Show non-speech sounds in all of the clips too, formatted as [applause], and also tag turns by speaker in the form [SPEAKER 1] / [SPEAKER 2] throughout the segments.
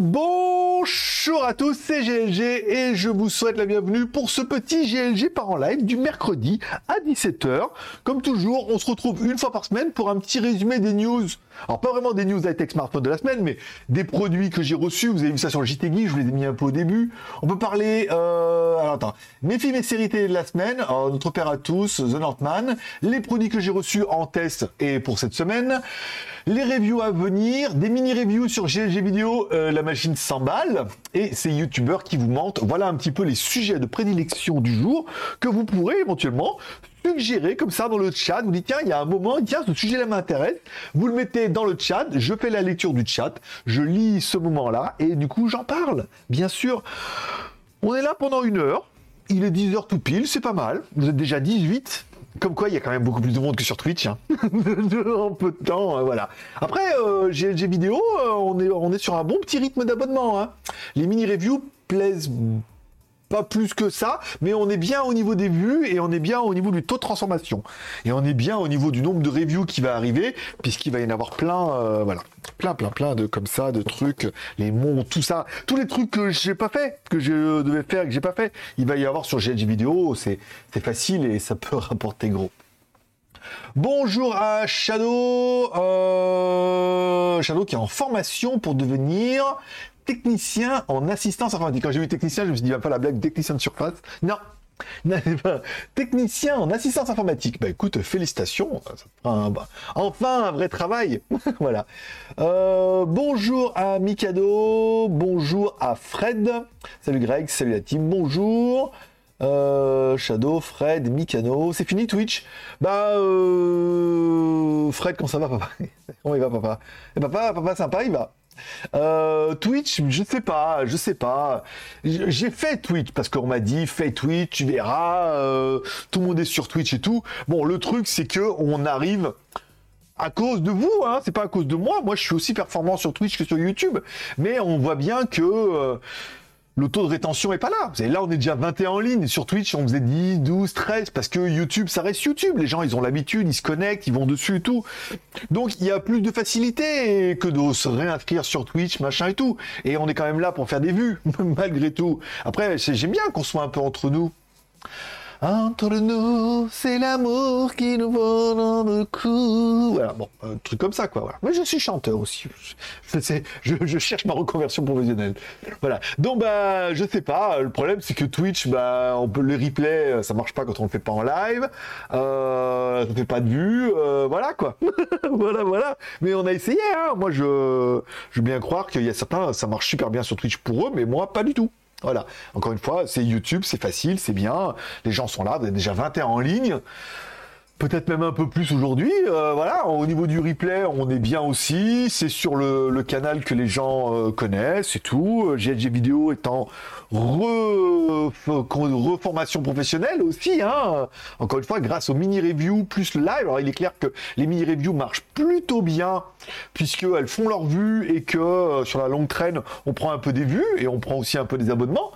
[SPEAKER 1] bom! Bonjour à tous, c'est GLG et je vous souhaite la bienvenue pour ce petit GLG par en live du mercredi à 17h. Comme toujours, on se retrouve une fois par semaine pour un petit résumé des news. Alors pas vraiment des news high-tech smartphone de la semaine, mais des produits que j'ai reçus. Vous avez vu ça sur le JT je vous les ai mis un peu au début. On peut parler, euh, alors attends, mes films et séries télé de la semaine, notre père à tous, The Northman, les produits que j'ai reçus en test et pour cette semaine, les reviews à venir, des mini-reviews sur GLG Vidéo, euh, la machine s'emballe, et ces youtubeurs qui vous mentent. Voilà un petit peu les sujets de prédilection du jour que vous pourrez éventuellement suggérer comme ça dans le chat. Vous dites, tiens, il y a un moment, tiens, ce sujet-là m'intéresse. Vous le mettez dans le chat, je fais la lecture du chat, je lis ce moment-là, et du coup, j'en parle. Bien sûr, on est là pendant une heure. Il est 10 heures tout pile, c'est pas mal. Vous êtes déjà 18. Comme quoi, il y a quand même beaucoup plus de monde que sur Twitch. Hein. [laughs] en peu de temps, euh, voilà. Après, euh, GLG vidéo, euh, on, est, on est sur un bon petit rythme d'abonnement. Hein. Les mini-reviews plaisent pas plus que ça, mais on est bien au niveau des vues et on est bien au niveau du taux de transformation. Et on est bien au niveau du nombre de reviews qui va arriver, puisqu'il va y en avoir plein, euh, voilà, plein, plein, plein de comme ça, de trucs, les monts, tout ça, tous les trucs que j'ai pas fait, que je devais faire que j'ai pas fait. Il va y avoir sur GLG vidéo, c'est facile et ça peut [laughs] rapporter gros. Bonjour à Shadow, euh, Shadow qui est en formation pour devenir technicien en assistance informatique. Quand j'ai vu technicien, je me suis dit, va pas la blague technicien de surface. Non, [laughs] Technicien en assistance informatique. Bah écoute, félicitations. Bah, enfin un vrai travail. [laughs] voilà. Euh, bonjour à Mikado. Bonjour à Fred. Salut Greg. Salut la team. Bonjour. Euh, Shadow, Fred, Mikano. C'est fini Twitch? Bah euh, Fred, comment ça va papa? [laughs] Comment il va papa? Et papa, papa sympa, il va. Euh, Twitch, je sais pas, je sais pas. J'ai fait Twitch parce qu'on m'a dit fais Twitch, tu verras. Euh, tout le monde est sur Twitch et tout. Bon, le truc c'est que on arrive à cause de vous, hein, c'est pas à cause de moi. Moi, je suis aussi performant sur Twitch que sur YouTube, mais on voit bien que euh, le taux de rétention est pas là. là, on est déjà 21 en ligne. Sur Twitch, on faisait 10, 12, 13, parce que YouTube, ça reste YouTube. Les gens, ils ont l'habitude, ils se connectent, ils vont dessus et tout. Donc, il y a plus de facilité que de se réinscrire sur Twitch, machin et tout. Et on est quand même là pour faire des vues, [laughs] malgré tout. Après, j'aime bien qu'on soit un peu entre nous. Entre nous, c'est l'amour qui nous vaut dans le cou. Voilà, bon, un truc comme ça, quoi. Mais je suis chanteur aussi. Je, je, cherche ma reconversion professionnelle. Voilà. Donc, bah, je sais pas. Le problème, c'est que Twitch, bah, on peut le replay, ça marche pas quand on le fait pas en live. Euh, ça fait pas de vues. Euh, voilà, quoi. [laughs] voilà, voilà. Mais on a essayé, hein. Moi, je, je veux bien croire qu'il y a certains, ça marche super bien sur Twitch pour eux, mais moi, pas du tout. Voilà. Encore une fois, c'est YouTube, c'est facile, c'est bien. Les gens sont là, vous êtes déjà 21 en ligne peut-être même un peu plus aujourd'hui. Euh, voilà, au niveau du replay, on est bien aussi. C'est sur le, canal que les gens euh, connaissent et tout. GLG vidéo étant reformation professionnelle aussi. Hein. Encore une fois, grâce aux mini-reviews plus le live. Alors, il est clair que les mini-reviews marchent plutôt bien puisqu'elles font leur vue et que euh, sur la longue traîne, on prend un peu des vues et on prend aussi un peu des abonnements.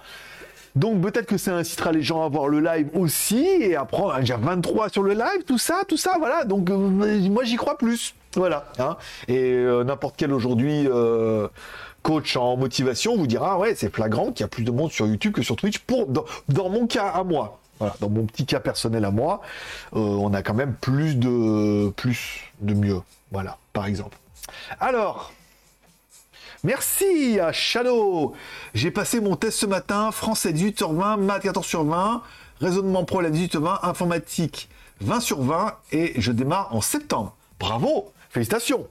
[SPEAKER 1] Donc peut-être que ça incitera les gens à voir le live aussi et à prendre déjà 23 sur le live, tout ça, tout ça, voilà. Donc euh, moi j'y crois plus, voilà. Hein. Et euh, n'importe quel aujourd'hui euh, coach en motivation vous dira ouais c'est flagrant qu'il y a plus de monde sur YouTube que sur Twitch. Pour dans, mon cas à moi, dans mon petit cas personnel à moi, on a quand même plus de plus de mieux, voilà, par exemple. Alors. Merci à Shadow. J'ai passé mon test ce matin, français 18 sur 20, maths 14 sur 20, raisonnement pro la 18 sur 20, informatique 20 sur 20 et je démarre en septembre. Bravo, félicitations.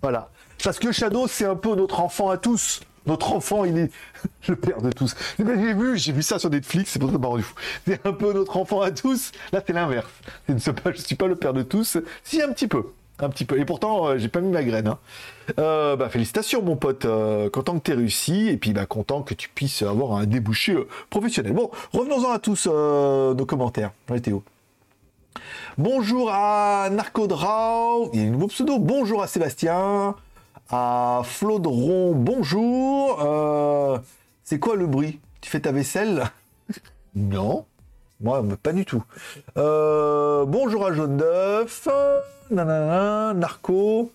[SPEAKER 1] Voilà. Parce que Shadow, c'est un peu notre enfant à tous. Notre enfant, il est [laughs] le père de tous. J'ai vu, j'ai vu ça sur Netflix, c'est pour ça que rendu fou. C'est un peu notre enfant à tous. Là, c'est l'inverse. Je ne suis pas le père de tous. Si, un petit peu. Un petit peu. Et pourtant, euh, j'ai pas mis ma graine. Hein. Euh, bah, félicitations, mon pote. Euh, content que tu réussi. Et puis, bah, content que tu puisses avoir un débouché professionnel. Bon, revenons-en à tous nos commentaires. Théo. Bonjour à Narcodraw. Il y a un nouveau pseudo. Bonjour à Sébastien. À Flodron. Bonjour. C'est quoi le bruit? Tu fais ta vaisselle? Non. Moi, pas du tout. bonjour à Jaune d'œuf narco.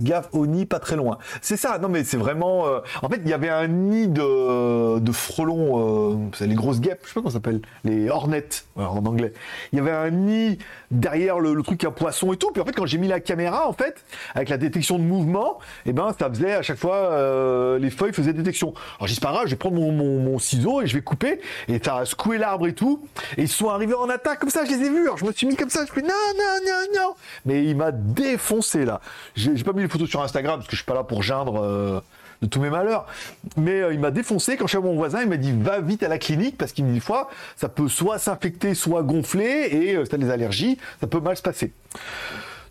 [SPEAKER 1] Gaffe au nid, pas très loin. C'est ça, non mais c'est vraiment... euh, En fait, il y avait un nid de, de frelons, euh, les grosses guêpes, je sais pas comment ça s'appelle, les hornets, voilà, en anglais. Il y avait un nid derrière le, truc à poisson et tout. Puis en fait, quand j'ai mis la caméra, en fait, avec la détection de mouvement, et ben ça faisait à chaque fois, euh, les feuilles faisaient détection. Alors j'ai dit, je vais prendre mon, mon, ciseau et je vais couper. Et ça a secoué l'arbre et tout. Et ils sont arrivés en attaque comme ça, je les ai vus. Alors je me suis mis comme ça, je fais non, non, non, non. Mais il m'a défoncé là. J'ai pas mis les photos sur Instagram parce que je suis pas là pour geindre. euh, de tous mes malheurs. Mais euh, il m'a défoncé quand je suis à mon voisin, il m'a dit va vite à la clinique parce qu'il me dit des fois ça peut soit s'infecter, soit gonfler et euh, si des allergies, ça peut mal se passer.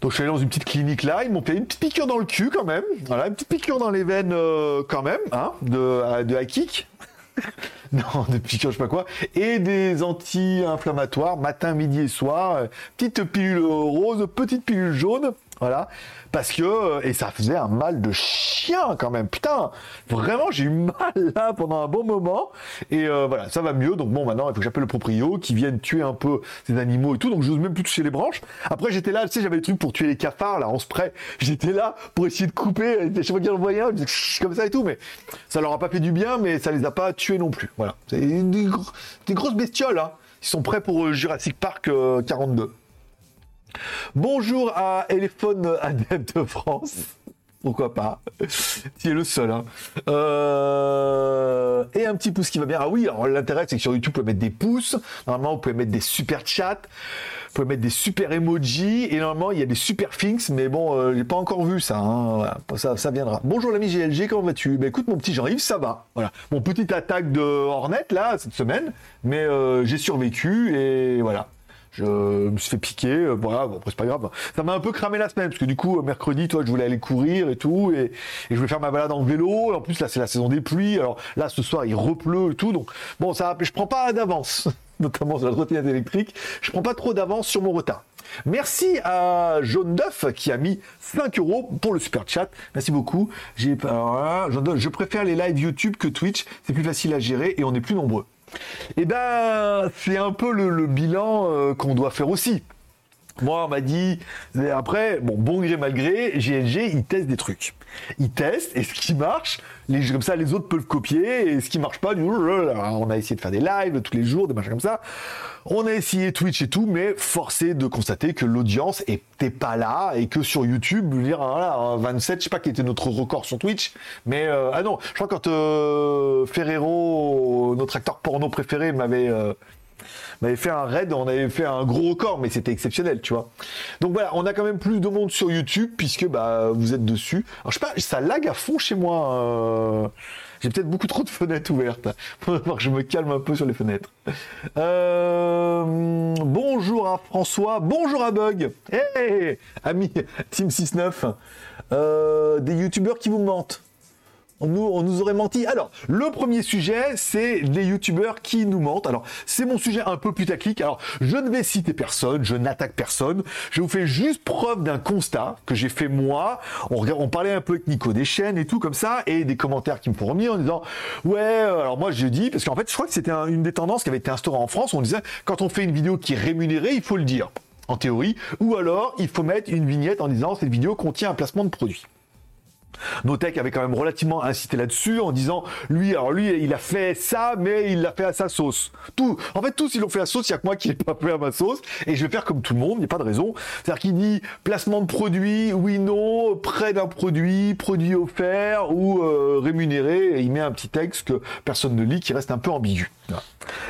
[SPEAKER 1] Donc je suis allé dans une petite clinique là, ils m'ont fait une petite piqûre dans le cul quand même, voilà, une petite piqûre dans les veines euh, quand même, hein, de, de hakik. [laughs] non, de piqûre, je sais pas quoi, et des anti-inflammatoires matin, midi et soir, petite pilule rose, petite pilule jaune, voilà, parce que euh, et ça faisait un mal de chien quand même, putain, vraiment j'ai eu mal là pendant un bon moment et euh, voilà, ça va mieux. Donc bon, maintenant il faut que j'appelle le proprio qui vienne tuer un peu ces animaux et tout. Donc je n'ose même plus toucher les branches. Après j'étais là, tu sais, j'avais des trucs pour tuer les cafards là en spray. J'étais là pour essayer de couper. Je sais pas qu'il y en voyait un, je faisais chut comme ça et tout, mais ça leur a pas fait du bien, mais ça les a pas tués non plus. Voilà, c'est des, gros- des grosses bestioles. Hein. Ils sont prêts pour euh, Jurassic Park euh, 42. Bonjour à Elephone Adepte de France. Pourquoi pas? Tu es le seul. Hein. Euh, Et un petit pouce qui va bien. Ah oui, alors l'intérêt c'est que sur YouTube, vous pouvez mettre des pouces. Normalement, vous pouvez mettre des super chats. Vous pouvez mettre des super emojis. Et normalement, il y a des super things. Mais bon, euh, j'ai pas encore vu ça, hein. Ça. Ça viendra. Bonjour l'ami GLG, comment vas-tu? Ben écoute, mon petit Jean-Yves, ça va. Voilà. Mon petite attaque de Hornet là, cette semaine. Mais euh, j'ai survécu et voilà. Je me suis fait piquer, euh, voilà, bon, après c'est pas grave. Ça m'a un peu cramé la semaine, parce que du coup, euh, mercredi, toi, je voulais aller courir et tout, et, je voulais faire ma balade en vélo. En plus, là, c'est la saison des pluies. Alors là, ce soir, il repleut et tout, donc bon, ça, je prends pas d'avance, [laughs] notamment sur la trottinette électrique. Je prends pas trop d'avance sur mon retard. Merci à Jaune d'œuf qui a mis 5 euros pour le super chat. Merci beaucoup. J'ai, d'œuf, je préfère les lives YouTube que Twitch. C'est plus facile à gérer et on est plus nombreux. Eh ben, c'est un peu le, bilan euh, qu'on doit faire aussi. Moi, on m'a dit, après, bon, bon gré mal gré, GLG, ils testent des trucs. Ils testent, et ce qui marche, les, comme ça, les autres peuvent copier, et ce qui marche pas, on a essayé de faire des lives tous les jours, des machins comme ça. On a essayé Twitch et tout, mais forcé de constater que l'audience était pas là, et que sur YouTube, dire, voilà, 27, je sais pas quel était notre record sur Twitch, mais, euh, ah non, je crois quand euh, Ferrero, notre acteur porno préféré, m'avait... euh, on avait fait un raid, on avait fait un gros record, mais c'était exceptionnel, tu vois. Donc voilà, on a quand même plus de monde sur YouTube puisque bah vous êtes dessus. Alors je sais pas, ça lag à fond chez moi. euh, J'ai peut-être beaucoup trop de fenêtres ouvertes. [laughs] Que je me calme un peu sur les fenêtres. Euh, bonjour à François, bonjour à Bug. Hey, ami Team 69. Euh, des youtubeurs qui vous mentent. On nous, aurait menti. Alors, le premier sujet, c'est les youtubeurs qui nous mentent. Alors, c'est mon sujet un peu putaclic. Alors, je ne vais citer personne, je n'attaque personne. Je vous fais juste preuve d'un constat que j'ai fait moi. On, parlait un peu avec Nico des chaînes et tout comme ça, et des commentaires qui me font revenir en disant Ouais, euh, alors moi je dis, parce qu'en fait, je crois que c'était un- une des tendances qui avait été instaurée en France. On disait quand on fait une vidéo qui est rémunérée, il faut le dire. En théorie, ou alors il faut mettre une vignette en disant cette vidéo contient un placement de produit. Notech avait quand même relativement incité là-dessus en disant lui alors lui il a fait ça mais il l'a fait à sa sauce. Tout en fait tous ils l'ont fait à sauce, il y a que moi qui l'ai pas fait à ma sauce et je vais faire comme tout le monde, il n'y a pas de raison. C'est-à-dire qu'il dit placement de produit, oui non, près d'un produit, produit offert ou euh, rémunéré et il met un petit texte que personne ne lit qui reste un peu ambigu.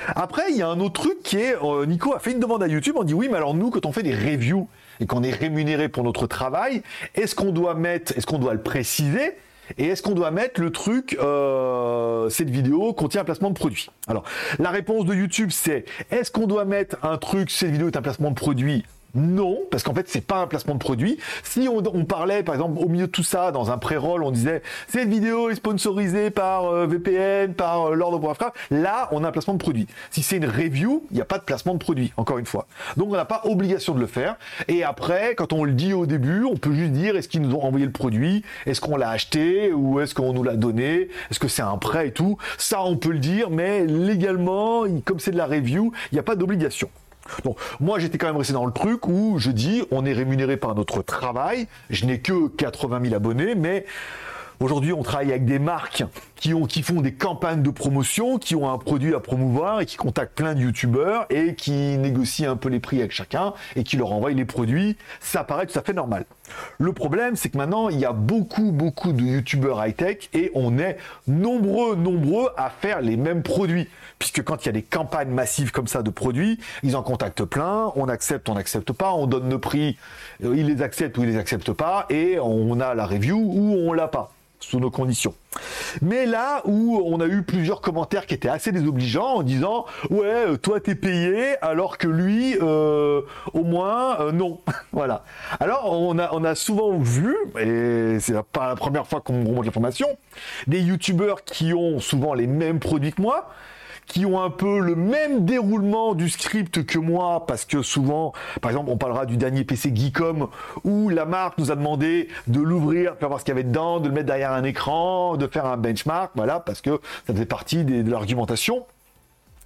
[SPEAKER 1] Après, il y a un autre truc qui est, euh, Nico a fait une demande à YouTube, on dit oui, mais alors nous, quand on fait des reviews et qu'on est rémunéré pour notre travail, est-ce qu'on doit mettre, est-ce qu'on doit le préciser et est-ce qu'on doit mettre le truc, euh, cette vidéo contient un placement de produit? Alors, la réponse de YouTube, c'est est-ce qu'on doit mettre un truc, cette vidéo est un placement de produit non, parce qu'en fait, c'est pas un placement de produit. Si on, on parlait, par exemple, au milieu de tout ça, dans un pré-roll, on disait cette vidéo est sponsorisée par euh, VPN, par euh, Lord of Warcraft, là, on a un placement de produit. Si c'est une review, il n'y a pas de placement de produit, encore une fois. Donc, on n'a pas obligation de le faire. Et après, quand on le dit au début, on peut juste dire est-ce qu'ils nous ont envoyé le produit, est-ce qu'on l'a acheté? Ou est-ce qu'on nous l'a donné, est-ce que c'est un prêt et tout? Ça, on peut le dire, mais légalement, comme c'est de la review, il n'y a pas d'obligation. Donc moi j'étais quand même resté dans le truc où je dis on est rémunéré par notre travail, je n'ai que 80 000 abonnés, mais Aujourd'hui, on travaille avec des marques qui, ont, qui font des campagnes de promotion, qui ont un produit à promouvoir et qui contactent plein de youtubeurs et qui négocient un peu les prix avec chacun et qui leur envoient les produits. Ça paraît tout à fait normal. Le problème, c'est que maintenant, il y a beaucoup, beaucoup de youtubeurs high-tech et on est nombreux, nombreux à faire les mêmes produits. Puisque quand il y a des campagnes massives comme ça de produits, ils en contactent plein, on accepte, on n'accepte pas, on donne nos prix, euh, ils les acceptent ou ils les acceptent pas et on a la review ou on l'a pas sous nos conditions. Mais là où on a eu plusieurs commentaires qui étaient assez désobligeants en disant ouais euh, toi t'es payé alors que lui euh, au moins euh, non [laughs] voilà alors on a on a souvent vu et c'est pas la première fois qu'on remonte l'information des youtubeurs qui ont souvent les mêmes produits que moi qui ont un peu le même déroulement du script que moi, parce que souvent, par exemple, on parlera du dernier PC Geekom, où la marque nous a demandé de l'ouvrir, de faire voir ce qu'il y avait dedans, de le mettre derrière un écran, de faire un benchmark, voilà, parce que ça faisait partie de l'argumentation.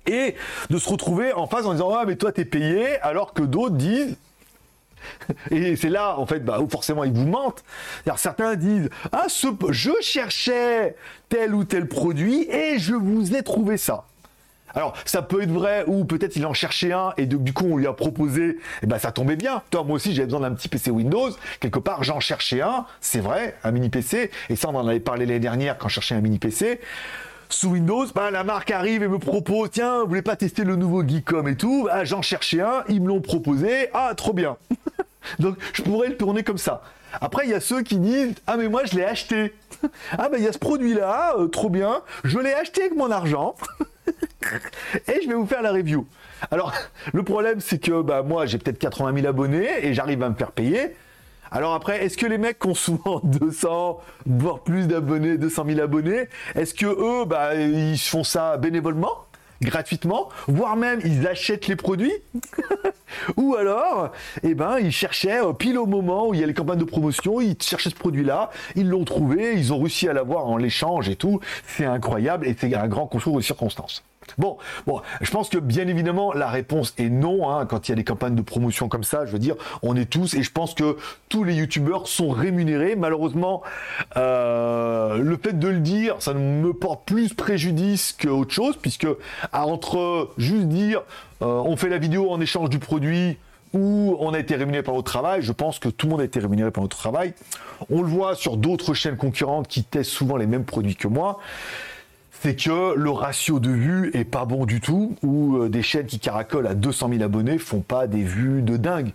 [SPEAKER 1] Et de se retrouver en face en disant, ah, mais toi, t'es payé, alors que d'autres disent, [laughs] et c'est là, en fait, bah, où forcément ils vous mentent. certains disent Ah, ce, je cherchais tel ou tel produit et je vous ai trouvé ça. Alors, ça peut être vrai, ou peut-être il en cherchait un, et du coup, on lui a proposé, et eh ben ça tombait bien. Toi, moi aussi, j'avais besoin d'un petit PC Windows. Quelque part, j'en cherchais un, c'est vrai, un mini PC. Et ça, on en avait parlé l'année dernière quand je cherchais un mini PC sous Windows, bah, la marque arrive et me propose, tiens, vous voulez pas tester le nouveau Geekom et tout? Ah, J'en cherchais un, ils me l'ont proposé, ah, trop bien. [laughs] Donc, je pourrais le tourner comme ça. Après, il y a ceux qui disent, ah, mais moi, je l'ai acheté. ah, ben, il y a ce produit-là, euh, trop bien, je l'ai acheté avec mon argent. [laughs] et je vais vous faire la review. Alors, le problème, c'est que bah, moi, j'ai peut-être 80 000 abonnés et j'arrive à me faire payer. Alors après, est-ce que les mecs qui ont souvent [laughs] 200, voire plus d'abonnés, 200 000 abonnés, est-ce que eux, bah, ils font ça bénévolement? Gratuitement, voire même ils achètent les produits, [laughs] ou alors, eh ben, ils cherchaient euh, pile au moment où il y a les campagnes de promotion, ils cherchaient ce produit-là, ils l'ont trouvé, ils ont réussi à l'avoir en l'échange et tout. C'est incroyable et c'est un grand concours de circonstances. Bon, bon, je pense que bien évidemment la réponse est non. Hein, quand il y a des campagnes de promotion comme ça, je veux dire, on est tous et je pense que tous les youtubeurs sont rémunérés. Malheureusement, euh, le fait de le dire, ça me porte plus préjudice qu'autre chose, puisque entre juste dire euh, on fait la vidéo en échange du produit ou on a été rémunéré par notre travail, je pense que tout le monde a été rémunéré par notre travail. On le voit sur d'autres chaînes concurrentes qui testent souvent les mêmes produits que moi c'est que le ratio de vues est pas bon du tout, ou euh, des chaînes qui caracolent à 200 000 abonnés font pas des vues de dingue,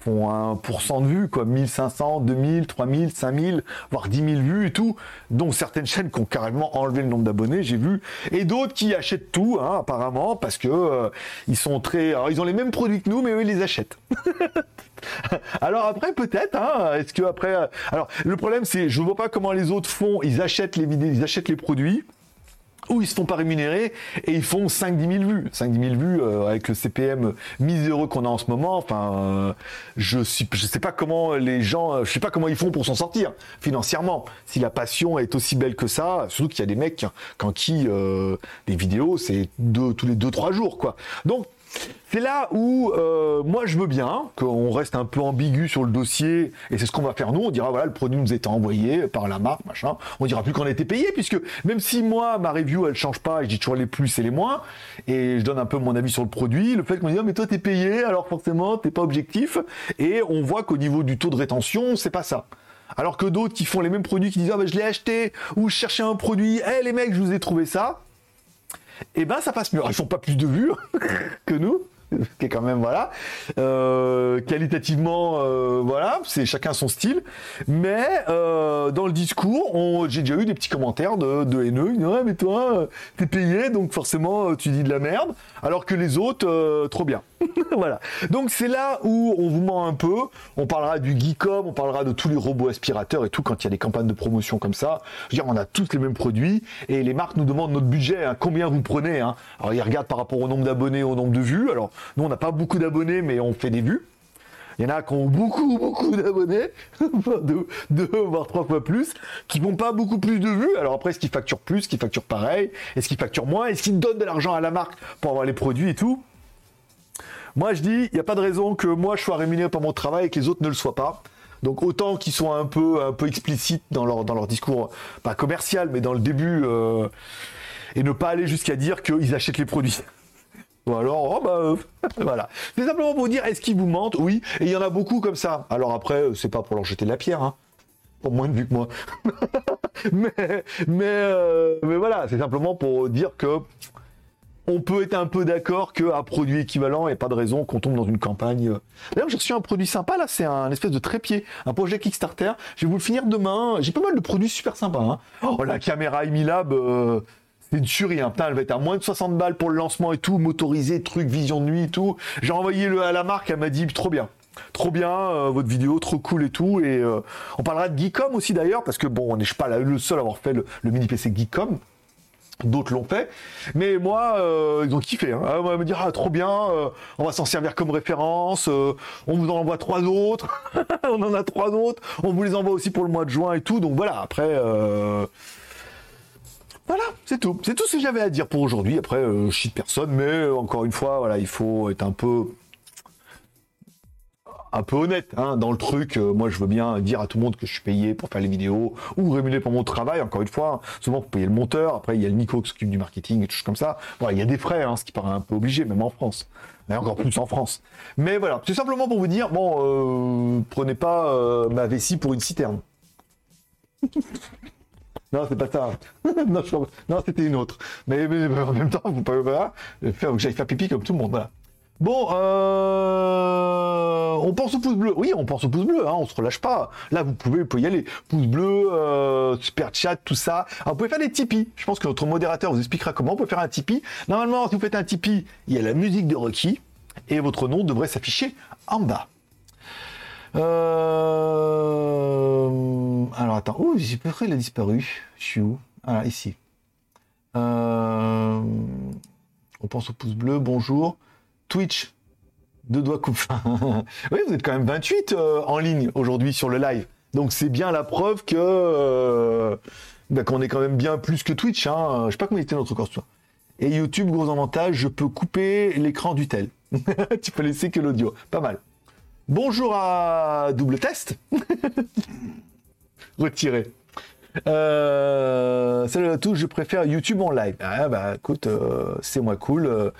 [SPEAKER 1] font un pourcent de vues, quoi, 1500, 2000, 3000, 5000, voire 10 000 vues et tout, dont certaines chaînes qui ont carrément enlevé le nombre d'abonnés, j'ai vu, et d'autres qui achètent tout, hein, apparemment, parce que euh, ils sont très, alors ils ont les mêmes produits que nous, mais eux ils les achètent. [laughs] alors après peut-être, hein, est-ce que après, euh, alors le problème c'est, je vois pas comment les autres font, ils achètent les vidéos, ils achètent les produits où ils se font pas rémunérer et ils font 5-10 000 vues. 5-10 000 vues euh, avec le CPM miséreux qu'on a en ce moment. Enfin, euh, je suis, je sais pas comment les gens, euh, je sais pas comment ils font pour s'en sortir financièrement. Si la passion est aussi belle que ça, surtout qu'il y a des mecs quand qui des vidéos, c'est deux, tous les 2-3 jours quoi. Donc c'est là où euh, moi je veux bien qu'on reste un peu ambigu sur le dossier et c'est ce qu'on va faire nous. On dira voilà le produit nous été envoyé par la marque machin. On dira plus qu'on a été payé puisque même si moi ma review elle change pas et je dis toujours les plus et les moins et je donne un peu mon avis sur le produit, le fait qu'on dit oh, mais toi t'es payé alors forcément t'es pas objectif et on voit qu'au niveau du taux de rétention c'est pas ça. Alors que d'autres qui font les mêmes produits qui disent ah ben je l'ai acheté ou je cherchais un produit, eh les mecs je vous ai trouvé ça eh ben ça passe mieux. ils font pas plus de vues [laughs] que nous, [laughs] qui est quand même voilà. Euh, qualitativement euh, voilà c'est chacun son style. Mais euh, dans le discours j'ai déjà eu des petits commentaires de, de haineux. Ouais mais toi t'es payé donc forcément tu dis de la merde alors que les autres trop bien. [laughs] Voilà. Donc c'est là où on vous ment un peu. On parlera du Geekom on parlera de tous les robots aspirateurs et tout quand il y a des campagnes de promotion comme ça. Je veux dire on a tous les mêmes produits et les marques nous demandent notre budget hein, combien vous prenez hein. alors ils regardent par rapport au nombre d'abonnés au nombre de vues. Alors nous, on n'a pas beaucoup d'abonnés, mais on fait des vues. Il y en a qui ont beaucoup, beaucoup d'abonnés, [laughs] deux, voire trois fois plus, qui n'ont pas beaucoup plus de vues. Alors après, est-ce qu'ils facturent plus, est-ce qu'ils facturent pareil, est-ce qu'ils facturent moins, est-ce qu'ils donnent de l'argent à la marque pour avoir les produits et tout? Moi, je dis, il n'y a pas de raison que moi, je sois rémunéré par mon travail et que les autres ne le soient pas. Donc autant qu'ils soient un peu, un peu explicites dans leur, dans leur discours, pas commercial, mais dans le début, euh, et ne pas aller jusqu'à dire qu'ils achètent les produits. Ou alors, oh bah, euh, [laughs] voilà. C'est simplement pour vous dire, est-ce qu'ils vous mentent? Oui. Et il y en a beaucoup comme ça. Alors après, euh, c'est pas pour leur jeter la pierre, hein. Pour moins de vues que moi. [laughs] mais, mais, mais voilà, c'est simplement pour dire que on peut être un peu d'accord qu'à produit équivalent, et pas de raison qu'on tombe dans une campagne. D'ailleurs, j'ai reçu un produit sympa, là, c'est un espèce de trépied, un projet Kickstarter. Je vais vous le finir demain. J'ai pas mal de produits super sympas. Hein. Oh, la caméra Emilab, euh, c'est une tuerie. Hein. Putain, elle va être à moins de 60 balles pour le lancement et tout, motorisé, truc, vision de nuit et tout. J'ai envoyé le à la marque, elle m'a dit trop bien. Trop bien, euh, votre vidéo, trop cool et tout. Et euh, on parlera de Geekom aussi d'ailleurs, parce que bon, on n'est pas le seul à avoir fait le, mini PC Geekom. D'autres l'ont fait, mais moi, euh, ils ont kiffé. Hein. On va me dire, ah, trop bien, euh, on va s'en servir comme référence, on vous en envoie trois autres, [laughs] on en a trois autres, on vous les envoie aussi pour le mois de juin et tout. Donc voilà, après, voilà, c'est tout. C'est tout ce que j'avais à dire pour aujourd'hui. Après, je chie personne, mais encore une fois, voilà, il faut être un peu un peu honnête hein, dans le truc. Euh, moi, je veux bien dire à tout le monde que je suis payé pour faire les vidéos ou rémunéré pour mon travail. Encore une fois, souvent pour payer le monteur. Après, il y a le Nico qui s'occupe du marketing et tout comme ça. Voilà, il y a des frais, hein, ce qui paraît un peu obligé, même en France. Mais encore plus en France. Mais voilà, c'est simplement pour vous dire, bon, euh, prenez pas euh, ma vessie pour une citerne. [laughs] Non, c'est pas ça. [laughs] non, c'était une autre. Mais, en même temps, vous pouvez faire que j'aille faire pipi comme tout le monde. Bon, euh, on pense au pouce bleu. Oui, on pense au pouce bleu, hein, on se relâche pas. Là, vous pouvez, vous y aller. Pouce bleu, euh, super chat, tout ça. Vous pouvez faire des Tipeee. Je pense que notre modérateur vous expliquera comment on peut faire un Tipeee. Normalement, si vous faites un Tipeee, il y a la musique de Rocky et votre nom devrait s'afficher en bas. Euh... Alors, attends. Oh, j'ai peur il a disparu. Je suis où? Ah, ici. Euh... On pense au pouce bleu. Bonjour. Twitch, deux doigts coupe. [laughs] oui, vous êtes quand même 28 euh, en ligne aujourd'hui sur le live. Donc c'est bien la preuve que euh, bah, qu'on est quand même bien plus que Twitch. Hein. Je sais pas comment était notre course. Et YouTube, gros avantage, je peux couper l'écran du tel. [laughs] tu peux laisser que l'audio. Pas mal. Bonjour à double test. [laughs] Retiré. Euh, salut à tous, je préfère YouTube en live. Ah bah écoute, c'est moins cool.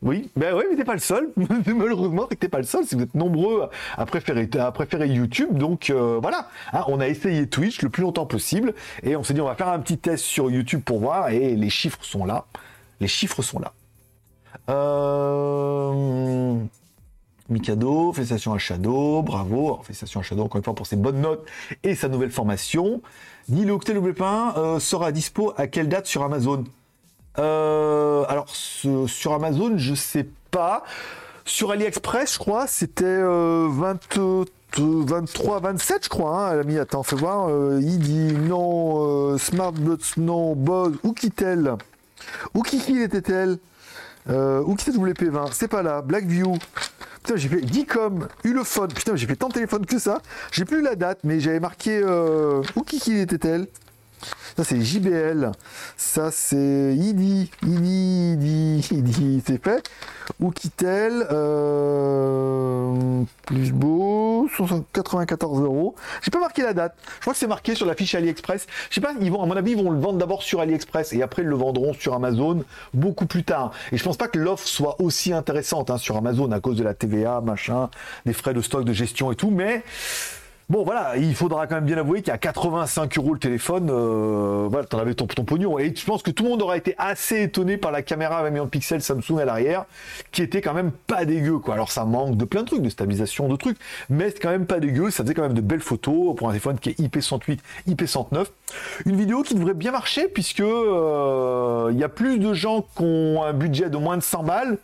[SPEAKER 1] Oui, ben oui, mais t'es pas le seul. [laughs] Malheureusement, t'es pas le seul. Si vous êtes nombreux à préférer, à préférer YouTube, donc euh, voilà. Hein, on a essayé Twitch le plus longtemps possible et on s'est dit on va faire un petit test sur YouTube pour voir et les chiffres sont là. Les chiffres sont là. Euh... Mikado, félicitations à Shadow, bravo. félicitations à Shadow encore une fois pour ses bonnes notes et sa nouvelle formation. Dis le Octet euh, sera dispo à quelle date sur Amazon? Euh, alors sur Amazon, je sais pas. Sur AliExpress, je crois, c'était 23, 27, je crois. Hein, mis, attends, fais voir. Euh, il dit non, euh, Smartbots, non, Buzz, où quitte-t-elle Où qui était-elle? Euh, Où quitte WP20 C'est pas là. Blackview. Putain, j'ai fait Dicom, Ulefone. Putain, j'ai fait tant de téléphones que ça. J'ai plus la date, mais j'avais marqué euh, où qui était-elle? Ça, c'est JBL. Ça, c'est IDI. IDI, IDI, IDI, c'est fait. Ou Kitel, euh, plus beau, 94 euros. J'ai pas marqué la date. Je crois que c'est marqué sur la fiche AliExpress. Je sais pas, ils vont, à mon avis, ils vont le vendre d'abord sur AliExpress et après ils le vendront sur Amazon beaucoup plus tard. Et je pense pas que l'offre soit aussi intéressante hein, sur Amazon à cause de la TVA, machin, des frais de stock, de gestion et tout, mais Bon, voilà, il faudra quand même bien avouer qu'à 85 euros le téléphone, euh, voilà, t'en avais ton, ton pognon. Et je pense que tout le monde aura été assez étonné par la caméra à 20 millions de pixels Samsung à l'arrière, qui était quand même pas dégueu, quoi. Alors ça manque de plein de trucs, de stabilisation, de trucs, mais c'est quand même pas dégueu. Ça faisait quand même de belles photos pour un téléphone qui est IP108, IP109. Une vidéo qui devrait bien marcher puisque euh, il y a plus de gens qui ont un budget de moins de 100 balles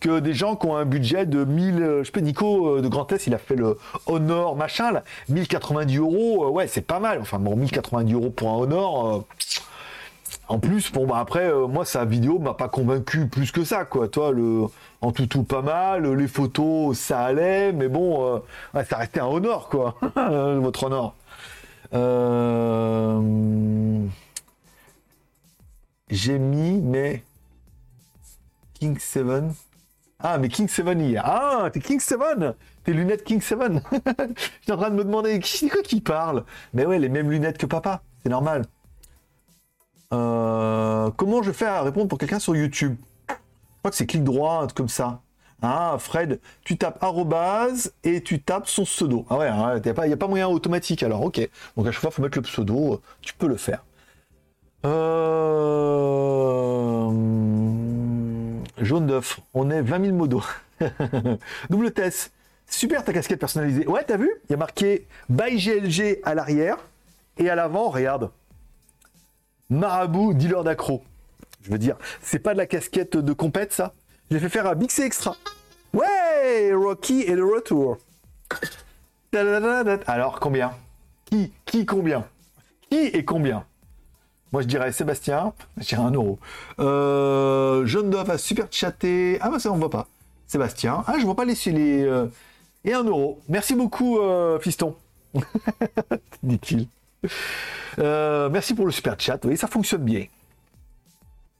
[SPEAKER 1] que des gens qui ont un budget de 1000, euh, je sais Nico euh, de Grand Est, il a fait le Honor machin, là, 1090 euros, euh, ouais, c'est pas mal. Enfin, bon, 1090 euros pour un Honor. en plus, bon, bah après, moi, sa vidéo m'a pas convaincu plus que ça, quoi. Toi, le, en tout tout pas mal, les photos, ça allait, mais bon, ça restait un Honor, quoi. [laughs] Votre Honor. J'ai mis, mais King 7 Ah, mais King 7 hier. Ah, t'es King 7 Tes lunettes King 7 [laughs] J'étais en train de me demander qui parle? Mais ouais, les mêmes lunettes que papa, c'est normal. Euh, comment je fais à répondre pour quelqu'un sur YouTube? Je crois que c'est clic droit, comme ça. Ah, Fred, tu tapes arrobase et tu tapes son pseudo. Ah ouais, il n'y a, pas moyen automatique alors, ok. Donc à chaque fois, il faut mettre le pseudo, tu peux le faire. Euh... Jaune d'œuf, on est 20 000 modos. [laughs] Double test. Super ta casquette personnalisée. Ouais, t'as vu? Il y a marqué by GLG à l'arrière et à l'avant, regarde. Marabout, dealer d'accro. Je veux dire, c'est pas de la casquette de compète ça J'ai fait faire un Bixé Extra. Ouais, Rocky et le retour. Alors combien? Qui Qui combien? Qui et combien? Moi, je dirais Sébastien, je dirais un euro. Euh, Jeune Dove a super chatté. Ah, bah ça, on voit pas. Sébastien. Ah, je vois pas les. les euh, Et un euro. Merci beaucoup, euh, fiston. [laughs] Dit-il. Euh, merci pour le super chat. Oui, ça fonctionne bien.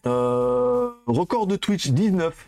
[SPEAKER 1] record de Twitch 19.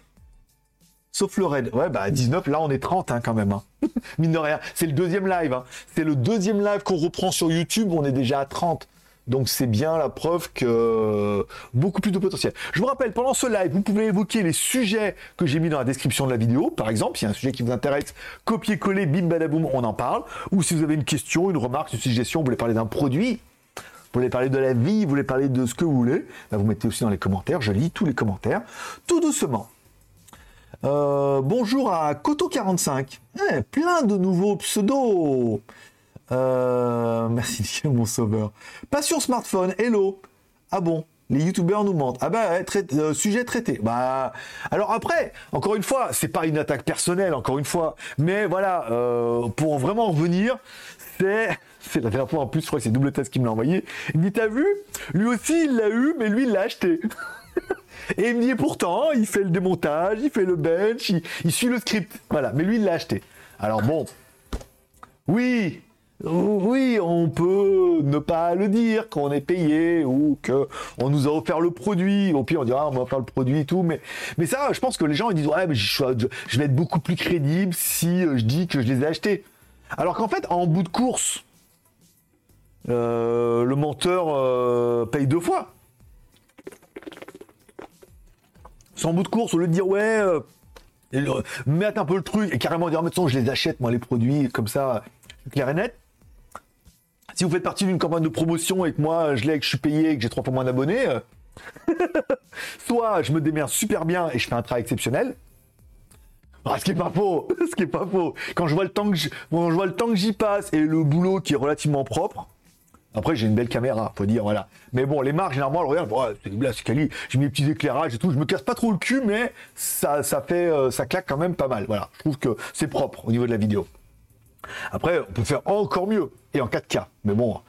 [SPEAKER 1] Sauf le raid. Ouais, bah 19, là on est 30 hein, quand même. Hein. [laughs] Mine de rien. C'est le deuxième live. Hein. C'est le deuxième live qu'on reprend sur YouTube. On est déjà à 30. Donc c'est bien la preuve que beaucoup plus de potentiel. Je vous rappelle, pendant ce live, vous pouvez évoquer les sujets que j'ai mis dans la description de la vidéo. Par exemple, s'il y a un sujet qui vous intéresse, copier-coller, bim badaboum, on en parle. Ou si vous avez une question, une remarque, une suggestion, vous voulez parler d'un produit, vous voulez parler de la vie, vous voulez parler de ce que vous voulez, ben, vous mettez aussi dans les commentaires. Je lis tous les commentaires, tout doucement. Euh, bonjour à Koto45. Eh, plein de nouveaux pseudos. Euh, merci [laughs] mon sauveur. Passion smartphone, hello. Ah bon les youtubeurs nous mentent. Ah bah, euh, sujet traité. Bah, alors après, encore une fois, c'est pas une attaque personnelle, encore une fois, mais voilà, euh, pour vraiment revenir, c'est, [laughs] c'est la dernière fois en plus, je crois que c'est double test qui me l'a envoyé. Il me dit, t'as vu? Lui aussi, il l'a eu, mais lui, il l'a acheté. [laughs] Et il me dit, pourtant, il fait le démontage, il fait le bench, il suit le script. Voilà, mais lui, il l'a acheté. Alors bon, oui, oui, on peut ne pas le dire qu'on est payé ou que on nous a offert le produit. Au pire, on dira on va faire le produit et tout. Mais, mais ça, je pense que les gens ils disent ouais, mais je, je vais être beaucoup plus crédible si euh, je dis que je les ai achetés. Alors qu'en fait, en bout de course, euh, le menteur euh, paye deux fois. Sans bout de course, au lieu de dire ouais, mettre un peu le truc et carrément dire mais je les achète moi les produits comme ça clair et net si vous faites partie d'une campagne de promotion et que moi je l'ai, que je suis payé et que j'ai trois fois moins d'abonnés, euh, [laughs] soit je me démerde super bien et je fais un travail exceptionnel. Ah, ce qui est pas faux, [laughs] ce qui est pas faux. Quand je vois le temps que je vois le temps que j'y passe et le boulot qui est relativement propre. Après, j'ai une belle caméra, faut dire, voilà. Mais bon, les marques, généralement, regarde, c'est là, c'est quali. J'ai mis des petits éclairages et tout. Je me casse pas trop le cul, mais ça, ça fait, euh, ça claque quand même pas mal. Voilà. Je trouve que c'est propre au niveau de la vidéo. Après, on peut faire encore mieux, et en 4K. Mais bon,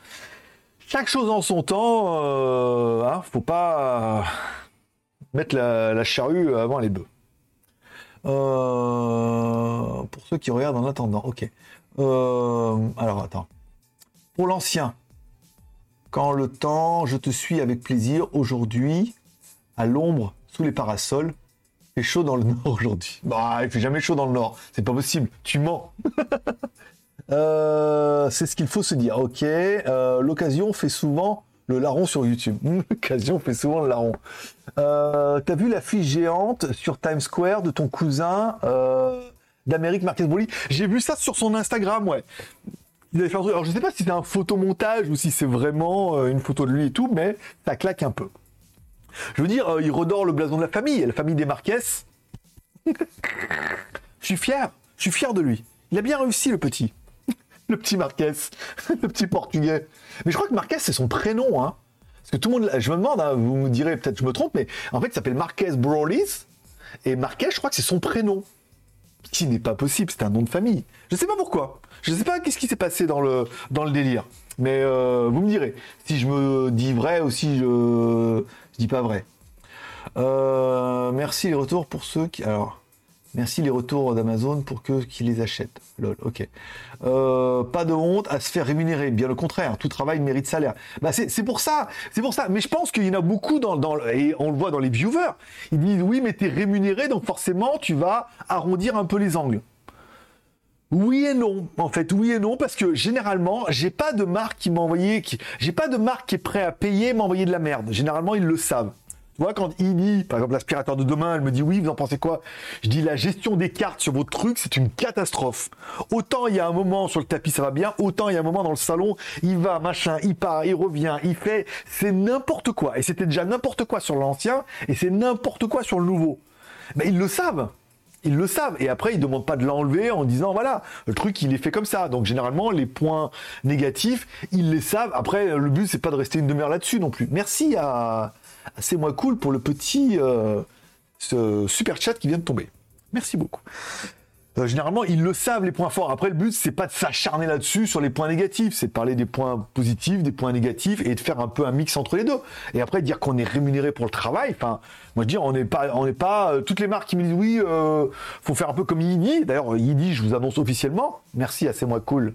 [SPEAKER 1] chaque chose en son temps, euh, hein, faut pas mettre la, charrue avant les bœufs. Euh, pour ceux qui regardent en attendant, ok. Euh, alors attends. Pour l'ancien, quand le temps, je te suis avec plaisir. Aujourd'hui, à l'ombre, sous les parasols, fait chaud dans le [laughs] nord aujourd'hui. Bah, il fait jamais chaud dans le nord. C'est pas possible. Tu mens. [laughs] Euh, c'est ce qu'il faut se dire. Ok. Euh, l'occasion fait souvent le larron sur YouTube. [laughs] L'occasion fait souvent le larron. Euh, T'as vu la fiche géante sur Times Square de ton cousin d'Amérique Marquez Broly J'ai vu ça sur son Instagram, ouais. Alors je sais pas si c'est un photomontage ou si c'est vraiment une photo de lui et tout, mais ça claque un peu. Je veux dire, il redore le blason de la famille, la famille des Marquez. [laughs] je suis fier, je suis fier de lui. Il a bien réussi le petit le petit Marquez, le petit portugais. Mais je crois que Marquez, c'est son prénom, hein. Parce que tout le monde, je me demande, hein, vous me direz, peut-être je me trompe, mais en fait, il s'appelle Marquez Brolis. Et Marquez, je crois que c'est son prénom. Ce qui n'est pas possible, c'est un nom de famille. Je ne sais pas pourquoi. Je ne sais pas qu'est-ce qui s'est passé dans le, dans le délire. Mais euh, vous me direz si je me dis vrai ou si je, dis pas vrai. Euh, merci les retours pour ceux qui. Alors, Merci les retours d'Amazon pour que qui les achètent. Lol, ok. Euh, pas de honte à se faire rémunérer. Bien le contraire, tout travail mérite salaire. Bah c'est pour ça, c'est pour ça. Mais je pense qu'il y en a beaucoup dans, dans et on le voit dans les viewers. Ils disent oui, mais t'es rémunéré, donc forcément tu vas arrondir un peu les angles. Oui et non, en fait, oui et non, parce que généralement, j'ai pas de marque qui m'a envoyé, pas de marque qui est prêt à payer m'envoyer de la merde. Généralement, ils le savent. Tu vois, quand il dit, par exemple, l'aspirateur de demain, elle me dit oui, vous en pensez quoi? Je dis la gestion des cartes sur vos trucs, c'est une catastrophe. Autant il y a un moment sur le tapis, ça va bien, autant il y a un moment dans le salon, il va, machin, il part, il revient, il fait, c'est n'importe quoi. Et c'était déjà n'importe quoi sur l'ancien, et c'est n'importe quoi sur le nouveau. Mais ils le savent ils le savent. Et après, ils ne demandent pas de l'enlever en disant, voilà, le truc, il est fait comme ça. Donc, généralement, les points négatifs, ils les savent. Après, le but, c'est pas de rester une demi-heure là-dessus non plus. Merci à, C'est moi cool pour le petit euh, super chat qui vient de tomber. Merci beaucoup. Euh, généralement, ils le savent, les points forts. Après, le but, c'est pas de s'acharner là-dessus sur les points négatifs, c'est de parler des points positifs, des points négatifs et de faire un peu un mix entre les deux. Et après, dire qu'on est rémunéré pour le travail, enfin, moi, je dis, on n'est pas, on n'est pas, euh, toutes les marques qui me disent oui, faut faire un peu comme Yidi. D'ailleurs, Yidi, je vous annonce officiellement. Merci à C'est moi cool.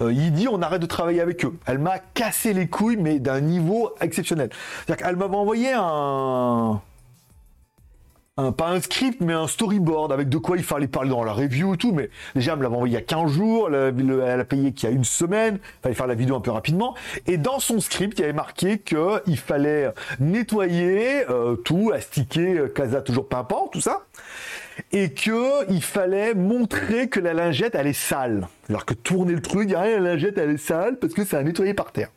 [SPEAKER 1] Euh, Yidi, on arrête de travailler avec eux. Elle m'a cassé les couilles, mais d'un niveau exceptionnel. C'est-à-dire qu'elle m'avait envoyé un, pas un script, mais un storyboard avec de quoi il fallait parler dans la review et tout. Mais déjà, elle me l'avait envoyé il y a 15 jours, elle, a payé qu'il y a une semaine, il fallait faire la vidéo un peu rapidement. Et dans son script, il y avait marqué qu'il fallait nettoyer euh, tout, astiquer, euh, casa toujours pimpant, tout ça. Et qu'il fallait montrer que la lingette, elle est sale. Alors que tourner le truc, dire la lingette, elle est sale parce que ça a nettoyé par terre.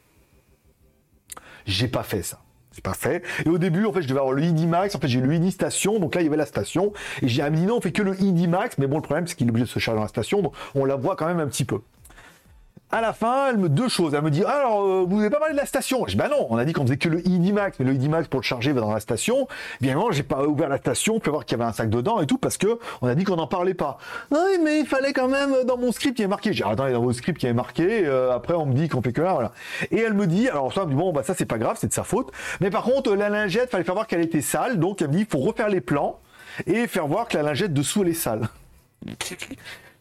[SPEAKER 1] J'ai pas fait ça pas fait. Et au début, en fait, je devais avoir le ID Max. En fait, j'ai le ID Station. Donc là, il y avait la station. Et j'ai dit non, on fait que le ID Max. Mais bon, le problème, c'est qu'il est obligé de se charger dans la station. Donc on la voit quand même un petit peu à la fin, elle me deux choses. Elle me dit alors euh, vous n'avez pas parlé de la station? Je dis bah non, on a dit qu'on faisait que le ID Max, mais le ID Max pour le charger va dans la station. Bien évidemment, j'ai pas ouvert la station pour voir qu'il y avait un sac dedans et tout parce que on a dit qu'on n'en parlait pas. Oui, mais il fallait quand même dans mon script il y a marqué. J'ai attends, dans vos script il y a marqué. Euh, après on me dit qu'on fait que là, voilà. Et elle me dit alors ça me dit bon bah ça c'est pas grave, c'est de sa faute. Mais par contre la lingette, fallait faire voir qu'elle était sale, donc elle me dit il faut refaire les plans et faire voir que la lingette dessous elle est sale. [laughs]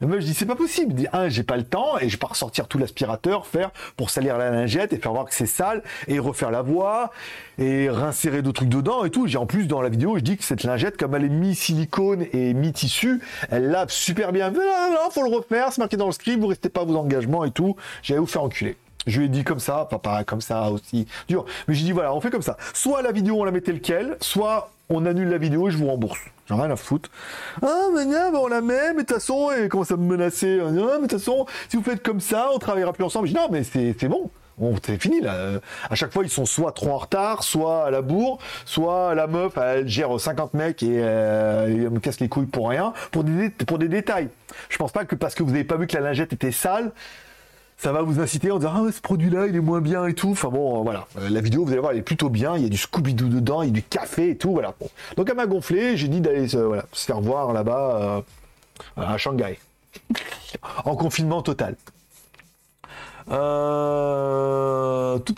[SPEAKER 1] Le je dis c'est pas possible. dis un, j'ai pas le temps et je vais pas ressortir tout l'aspirateur, faire pour salir la lingette et faire voir que c'est sale et refaire la voie et réinsérer d'autres trucs dedans et tout. J'ai en plus dans la vidéo, je dis que cette lingette, comme elle est mi-silicone et mi-tissu, elle lave super bien. Non, non, non, faut le refaire, c'est marqué dans le script, vous restez pas à vos engagements et tout. J'allais vous faire enculer. Je lui ai dit comme ça, pas comme ça aussi, dur. Mais j'ai dit voilà, on fait comme ça. Soit la vidéo on la met telle quelle, soit on annule la vidéo et je vous rembourse. J'en ai rien à foutre. Ah, mais non, on la met, mais de toute façon, et commence à me menacer. Ah, mais de toute façon, si vous faites comme ça, on travaillera plus ensemble. Je dis non, mais c'est bon. Bon, c'est fini là. À chaque fois, ils sont soit trop en retard, soit à la bourre, soit la meuf, elle gère 50 mecs et, euh, elle me casse les couilles pour rien, pour des, pour des détails. Je pense pas que parce que vous n'avez pas vu que la lingette était sale, ça va vous inciter en disant ah ce produit là il est moins bien et tout. Enfin bon euh, voilà. Euh, la vidéo vous allez voir elle est plutôt bien. Il y a du Scooby Doo dedans il y a du café et tout voilà. Donc elle m'a gonflé. J'ai dit d'aller se, faire voir là-bas euh, à Shanghai. En confinement total. Toute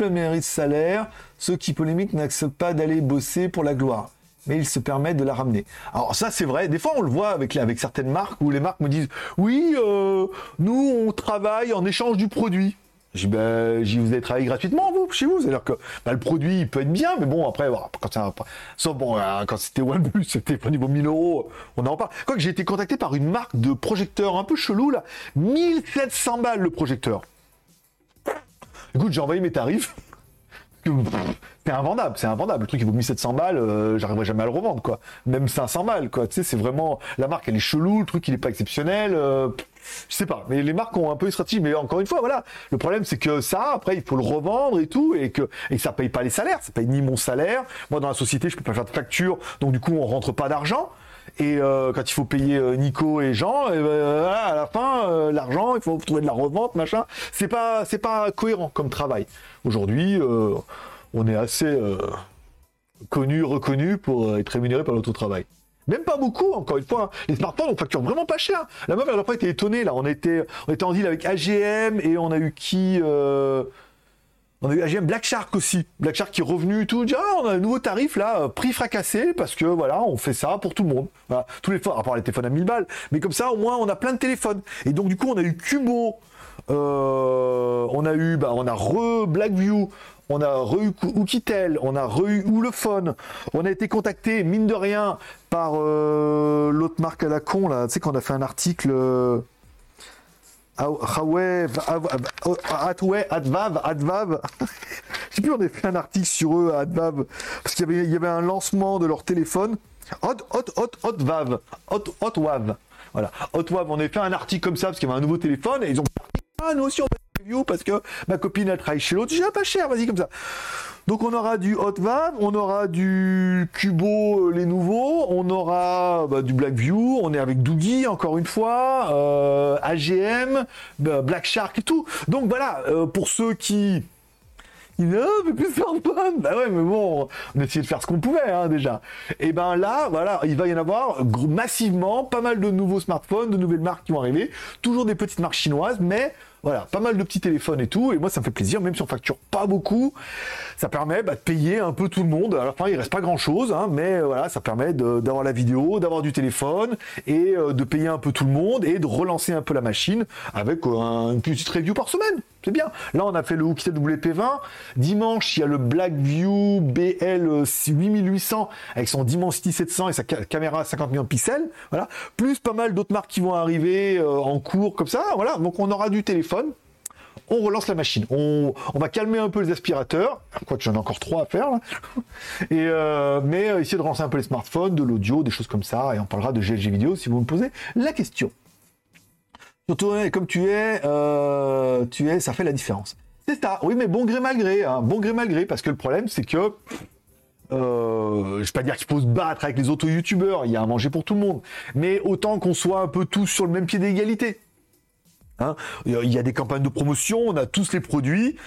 [SPEAKER 1] la mairie de salaire. Ceux qui polémiquent n'acceptent pas d'aller bosser pour la gloire mais il se permet de la ramener. Alors ça c'est vrai, des fois on le voit avec, avec certaines marques où les marques me disent oui, euh, nous on travaille en échange du produit. Dis, ben, vous avez travaillé gratuitement, vous, chez vous. C'est-à-dire que ben, le produit, il peut être bien, mais bon, après, quand, ça, bon, euh, quand c'était OnePlus, [laughs] c'était pas niveau 1000 euros, on en parle. Quoi que j'ai été contacté par une marque de projecteur un peu chelou, là. 1700 balles le projecteur. Écoute, j'ai envoyé mes tarifs c'est invendable, c'est invendable. Le truc, il vaut 1700 balles, euh, j'arriverai jamais à le revendre, quoi. Même 500 balles, quoi. Tu sais, c'est vraiment, la marque, elle est chelou, le truc, il est pas exceptionnel, euh, je sais pas. Mais les marques ont un peu une stratégie. Mais encore une fois, voilà. Le problème, c'est que ça, après, il faut le revendre et tout, et que, et ça paye pas les salaires, ça paye ni mon salaire. Moi, dans la société, je peux pas faire de facture, donc du coup, on rentre pas d'argent. Et euh, quand il faut payer Nico et Jean, ben, à la fin, l'argent, il faut trouver de la revente, machin. C'est pas, c'est pas cohérent comme travail. Aujourd'hui, on est assez euh, connu, reconnu pour euh, être rémunéré par notre travail. Même pas beaucoup, encore une fois. Hein. Les smartphones, on facture vraiment pas cher. La meuf, elle a pas été étonnée, là. On était, on était en deal avec AGM et on a eu qui euh, On a eu AGM Black Shark aussi. Black Shark qui est revenu et tout. Dit, ah, on a un nouveau tarif là, euh, prix fracassé, parce que voilà, on fait ça pour tout le monde. Voilà. Tous les fois, à part les téléphones à 1000 balles. Mais comme ça, au moins, on a plein de téléphones. Et donc, du coup, on a eu Cubo. Euh, on a eu, bah, on a re Blackview, on a re eu Oukitel, on a re eu Oulefone, on a été contacté, mine de rien, par euh, l'autre marque à la con, là, tu sais, qu'on a fait un article. Euh, Advav, Advav. Je sais plus, on a fait un article sur eux à Advav, parce qu'il y avait, un lancement de leur téléphone. Hot, hot, hot, hot, Vav. Hot, hot, Wav. Voilà. Hot Wav, on a fait un article comme ça, parce qu'il y avait un nouveau téléphone, et ils ont ah, nous aussi on parce que ma copine elle travaille chez l'autre. J'ai pas cher, vas-y comme ça. Donc on aura du Hot Van, on aura du Cubo euh, les nouveaux, on aura bah, du Blackview, on est avec Doogie encore une fois, euh, AGM, bah, Black Shark et tout. Donc voilà, euh, pour ceux qui oh, mais plus smartphone Bah ouais, mais bon, on a essayé de faire ce qu'on pouvait, hein, déjà. Et ben là, voilà, il va y en avoir massivement, pas mal de nouveaux smartphones, de nouvelles marques qui vont arriver, toujours des petites marques chinoises, mais voilà, pas mal de petits téléphones et tout. Et moi, ça me fait plaisir, même si on facture pas beaucoup. Ça permet bah, de payer un peu tout le monde. Alors, enfin, il reste pas grand chose, hein, mais euh, voilà, ça permet d'avoir la vidéo, d'avoir du téléphone et euh, de payer un peu tout le monde et de relancer un peu la machine avec euh, une petite review par semaine. C'est bien. Là, on a fait le Oukitel WP20. Dimanche, il y a le Blackview BL 8800 avec son Dimensity 700 et sa caméra 50 millions de pixels. Voilà. Plus pas mal d'autres marques qui vont arriver en cours comme ça. Voilà. Donc, on aura du téléphone on relance la machine. On, va calmer un peu les aspirateurs, quoique j'en ai encore trois à faire, [laughs] Et, euh, mais euh, essayer de relancer un peu les smartphones, de l'audio, des choses comme ça, et on parlera de GLG vidéo si vous me posez la question. Surtout, comme tu es, euh, tu es, ça fait la différence. C'est ça, oui, mais bon gré malgré, hein. bon gré malgré, parce que le problème, c'est que euh, je vais pas dire qu'il faut se battre avec les autres youtubeurs, il y a à manger pour tout le monde, mais autant qu'on soit un peu tous sur le même pied d'égalité. Hein. il y a des campagnes de promotion, on a tous les produits.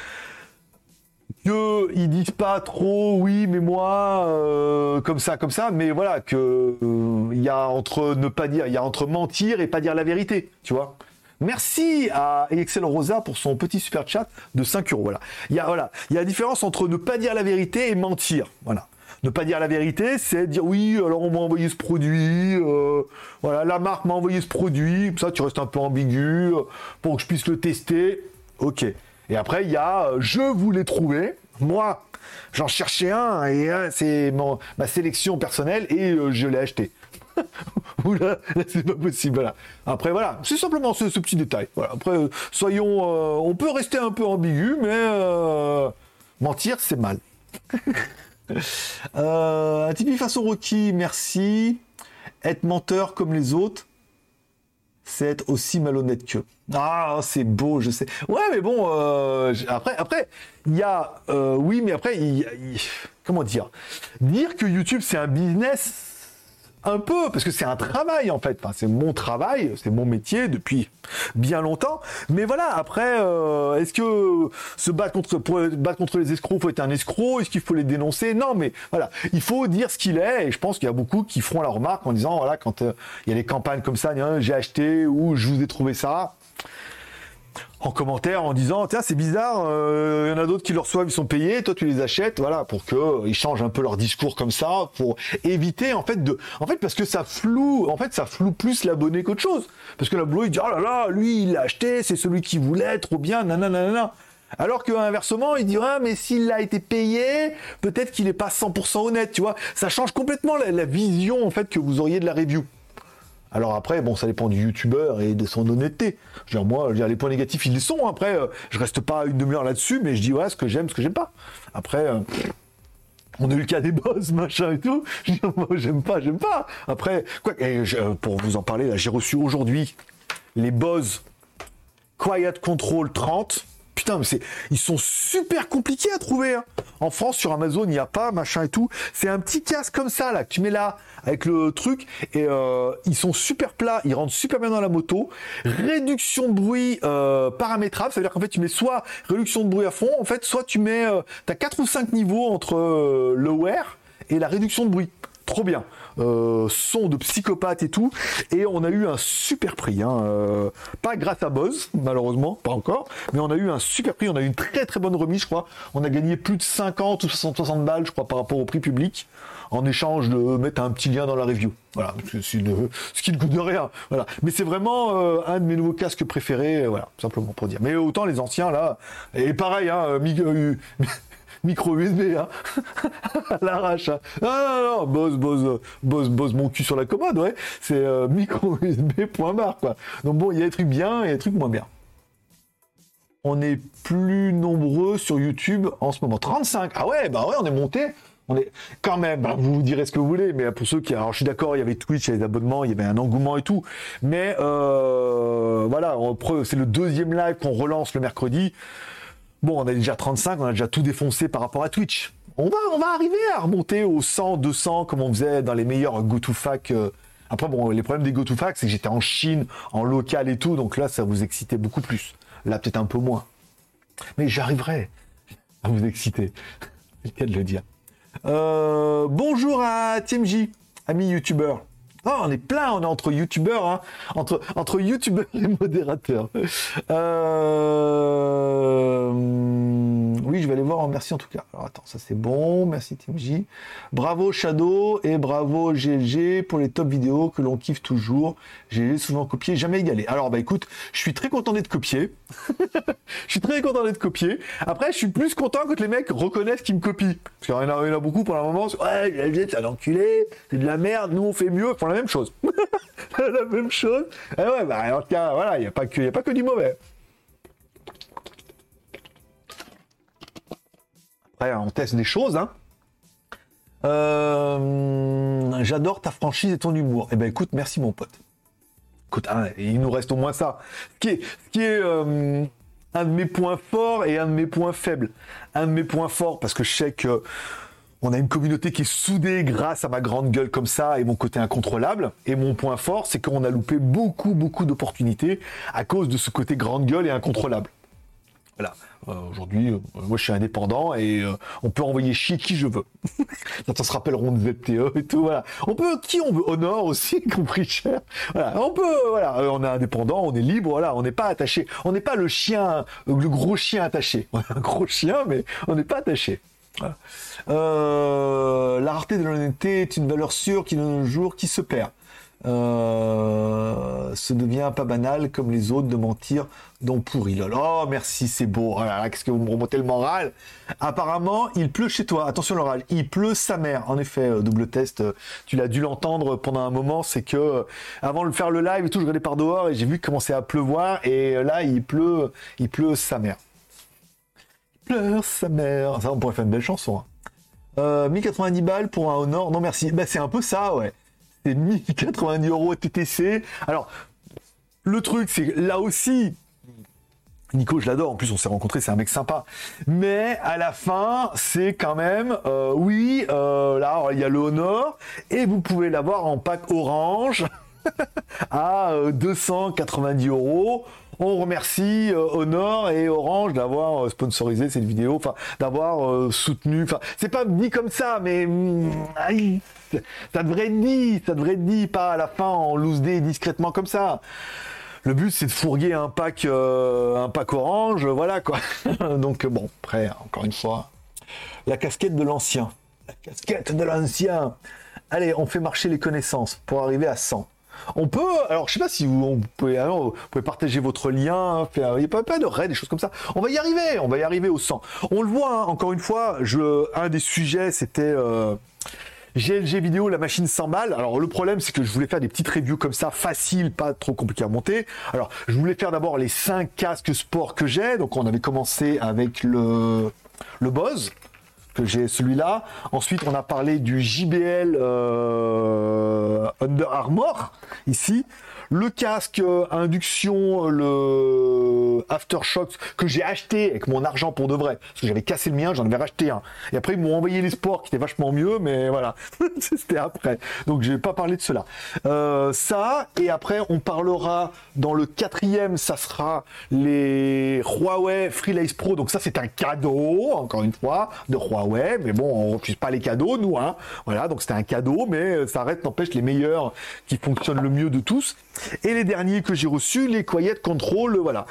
[SPEAKER 1] Qu'ils disent pas trop, oui, mais moi, euh, comme ça, comme ça, mais voilà, que euh, il y a entre ne pas dire, il y a entre mentir et pas dire la vérité, tu vois. Merci à Excel Rosa pour son petit super chat de 5 euros. Voilà. Il y a, voilà. Il la différence entre ne pas dire la vérité et mentir. Voilà. Ne pas dire la vérité, c'est dire oui, alors on m'a envoyé ce produit, euh, voilà, la marque m'a envoyé ce produit, ça tu restes un peu ambigu, euh, pour que je puisse le tester, ok. Et après, il y a euh, je voulais trouver, moi, j'en cherchais un, et c'est ma sélection personnelle, et je l'ai acheté. [laughs] Oula, [laughs] c'est pas possible. Voilà. Après, voilà, c'est simplement ce, petit détail. Voilà. Après, soyons, on peut rester un peu ambigu, mais mentir, c'est mal. [laughs] euh, un Tipeee façon Rocky, merci. Être menteur comme les autres, c'est être aussi malhonnête qu'eux. Ah, c'est beau, je sais. Ouais, mais bon, euh, après, après, il y a, euh, oui, mais après, comment dire, dire que YouTube c'est un business un peu, parce que c'est un travail en fait. Enfin, c'est mon travail, c'est mon métier depuis bien longtemps. Mais voilà, après, euh, est-ce que se battre contre, pour battre contre les escrocs, faut être un escroc? Est-ce qu'il faut les dénoncer? Non, mais voilà, il faut dire ce qu'il est. Et je pense qu'il y a beaucoup qui feront la remarque en disant, voilà, quand euh, il y a des campagnes comme ça, j'ai acheté ou je vous ai trouvé ça en commentaire en disant tiens c'est bizarre, euh, il y en a d'autres qui le reçoivent, ils sont payés, toi tu les achètes, voilà, pour que euh, ils changent un peu leur discours comme ça, pour éviter en fait de, en fait parce que ça floue, en fait ça floue plus l'abonné qu'autre chose, parce que l'abonné il dit oh là là, lui il l'a acheté, c'est celui qui voulait, trop bien, nanana. Alors que inversement, il dit ah, mais s'il a été payé, peut-être qu'il n'est pas 100% honnête, tu vois. Ça change complètement la, vision en fait que vous auriez de la review. Alors après, bon, ça dépend du youtubeur et de son honnêteté. Je veux moi, les points négatifs, ils les sont. Après, euh, je reste pas une demi-heure là-dessus, mais je dis, ouais, ce que j'aime, ce que j'aime pas. Après, euh, on a eu le cas des boss, [laughs] machin et tout. Je dis, moi, j'aime pas, j'aime pas. Après, quoi, euh, pour vous en parler, j'ai reçu aujourd'hui les boss Quiet Control 30 Putain, mais c'est, ils sont super compliqués à trouver. Hein. En France, sur Amazon, il n'y a pas, machin et tout. C'est un petit casque comme ça, là, que tu mets là, avec le truc, et euh, ils sont super plats, ils rentrent super bien dans la moto. Réduction de bruit euh, paramétrable, ça veut dire qu'en fait, tu mets soit réduction de bruit à fond, en fait, soit tu mets, euh, t'as 4 ou 5 niveaux entre le wear et la réduction de bruit. trop bien. Euh, son de psychopathe et tout. Et on a eu un super prix. Hein. Euh, pas grâce à Buzz, malheureusement, pas encore. Mais on a eu un super prix. On a eu une très très bonne remise, je crois. On a gagné plus de 50 ou 60 balles, je crois, par rapport au prix public en échange de mettre un petit lien dans la review. Voilà, ce qui ne coûte rien. Voilà. Mais c'est vraiment euh, un de mes nouveaux casques préférés, voilà, simplement pour dire. Mais autant les anciens là, et pareil, hein, micro USB, hein, à [laughs] l'arrache. Hein. Ah non, non, boss, boss, boss, boss mon cul sur la commode, ouais. C'est euh, [laughs] micro USB, point barre, quoi. Donc bon, il y a des trucs bien et des trucs moins bien. On est plus nombreux sur YouTube en ce moment. 35. Ah ouais, bah ouais, on est monté on est quand même, bah, vous vous direz ce que vous voulez, mais pour ceux qui, alors je suis d'accord, il y avait Twitch, il y avait des abonnements, il y avait un engouement et tout, mais euh, voilà, c'est le deuxième live qu'on relance le mercredi. Bon, on a déjà 35, on a déjà tout défoncé par rapport à Twitch. On va, arriver à remonter aux 100, 200 comme on faisait dans les meilleurs go-to-fac. Euh. Après, bon, les problèmes des go-to-fac, c'est que j'étais en Chine, en local et tout, donc là, ça vous excitait beaucoup plus. Là, peut-être un peu moins. Mais j'arriverai à vous exciter. [laughs] C'est le cas de le dire. Euh, bonjour à TMJ, ami youtubeur. Oh, on est plein, on est entre youtubeurs, hein. entre, entre youtubeurs et modérateurs. Euh... Oui, je vais aller voir merci en tout cas. Alors attends, ça c'est bon, merci TMJ. Bravo Shadow et bravo GLG pour les top vidéos que l'on kiffe toujours. J'ai souvent copié, jamais égalé. Alors bah écoute, je suis très content d'être copié. [laughs] je suis très content d'être copié. Après, je suis plus content quand les mecs reconnaissent qu'ils me copient. Parce qu'il y en a, y en a beaucoup pour le moment. Ouais, GLG, c'est un enculé, c'est de la merde, nous on fait mieux la même chose. [laughs] la même chose. Et eh ouais, bah, en tout cas, voilà, il n'y a, pas que, a pas que du mauvais. Après, on teste des choses, hein. euh, J'adore ta franchise et ton humour. Eh ben écoute, merci mon pote. Écoute, hein, il nous reste au moins ça. Ce qui est, qui est euh, un de mes points forts et un de mes points faibles. Un de mes points forts, parce que je sais que on a une communauté qui est soudée grâce à ma grande gueule comme ça et mon côté incontrôlable. Et mon point fort, c'est qu'on a loupé beaucoup, beaucoup d'opportunités à cause de ce côté grande gueule et incontrôlable. Voilà. Euh, aujourd'hui, euh, moi je suis indépendant et euh, on peut envoyer chier qui je veux. [laughs] Ça se rappelleront de ZTE et tout. Voilà. On peut qui on veut. Honor aussi, [laughs] compris cher. Voilà. On peut. Voilà. on est indépendant, on est libre. Voilà. On n'est pas attaché. On n'est pas le chien, le gros chien attaché. [laughs] On est un gros chien, mais on n'est pas attaché. Euh, la rareté de l'honnêteté est une valeur sûre qui, de nos jours, qui se perd. Euh, ce devient pas banal comme les autres de mentir dont pourri. Oh merci c'est beau. Oh qu'est-ce que vous me remontez le moral. Apparemment il pleut chez toi. Attention l'oral. Il pleut sa mère. En effet euh, double test. tu l'as dû l'entendre pendant un moment. C'est que avant de faire le live et tout je regardais par dehors et j'ai vu commençait à pleuvoir et là il pleut il pleut sa mère pleure sa mère. Ça, on pourrait faire une belle chanson. Hein. Euh, 1090 balles pour un Honor. Non, merci. Bah, c'est un peu ça, ouais. C'est 1090 euros TTC. Alors, le truc, c'est là aussi, Nico, je l'adore. En plus, on s'est rencontrés, c'est un mec sympa. Mais à la fin, c'est quand même, euh, oui, euh, là, il y a le Honor et vous pouvez l'avoir en pack orange [laughs] à 290 euh, euros on remercie euh, Honor et Orange d'avoir euh, sponsorisé cette vidéo, enfin d'avoir euh, soutenu. Enfin, c'est pas dit comme ça, mais mm, ça devrait être dit, ça devrait être dit, pas à la fin en loose day discrètement comme ça. Le but c'est de fourguer un pack, un pack orange, voilà quoi. [laughs] Donc bon, après encore une fois, la casquette de l'ancien, la casquette de l'ancien. Allez, on fait marcher les connaissances pour arriver à 100. On peut, alors je sais pas si vous, pouvez, partager votre lien, faire, il pas, de raid, des choses comme ça. On va y arriver, on va y arriver au 100. On le voit, hein, encore une fois, un des sujets c'était euh, GLG vidéo, la machine 100 balles. Alors le problème c'est que je voulais faire des petites reviews comme ça, faciles, pas trop compliquées à monter. Alors je voulais faire d'abord les 5 casques sport que j'ai. Donc on avait commencé avec le, le que j'ai celui-là. Ensuite, on a parlé du JBL euh, Under Armour ici. Le casque euh, induction, le Aftershock que j'ai acheté avec mon argent pour de vrai, parce que j'avais cassé le mien, j'en avais racheté un. Et après ils m'ont envoyé les sports qui étaient vachement mieux, mais voilà, [laughs] c'était après. Donc je vais pas parler de cela. Euh, ça et après on parlera dans le quatrième, ça sera les Huawei Freelace Pro. Donc ça c'est un cadeau, encore une fois, de Huawei. Mais bon, on refuse pas les cadeaux, nous. Hein. Voilà, donc c'était un cadeau, mais ça reste n'empêche les meilleurs qui fonctionnent le mieux de tous. Et les derniers que j'ai reçus, les Quiet Control, voilà.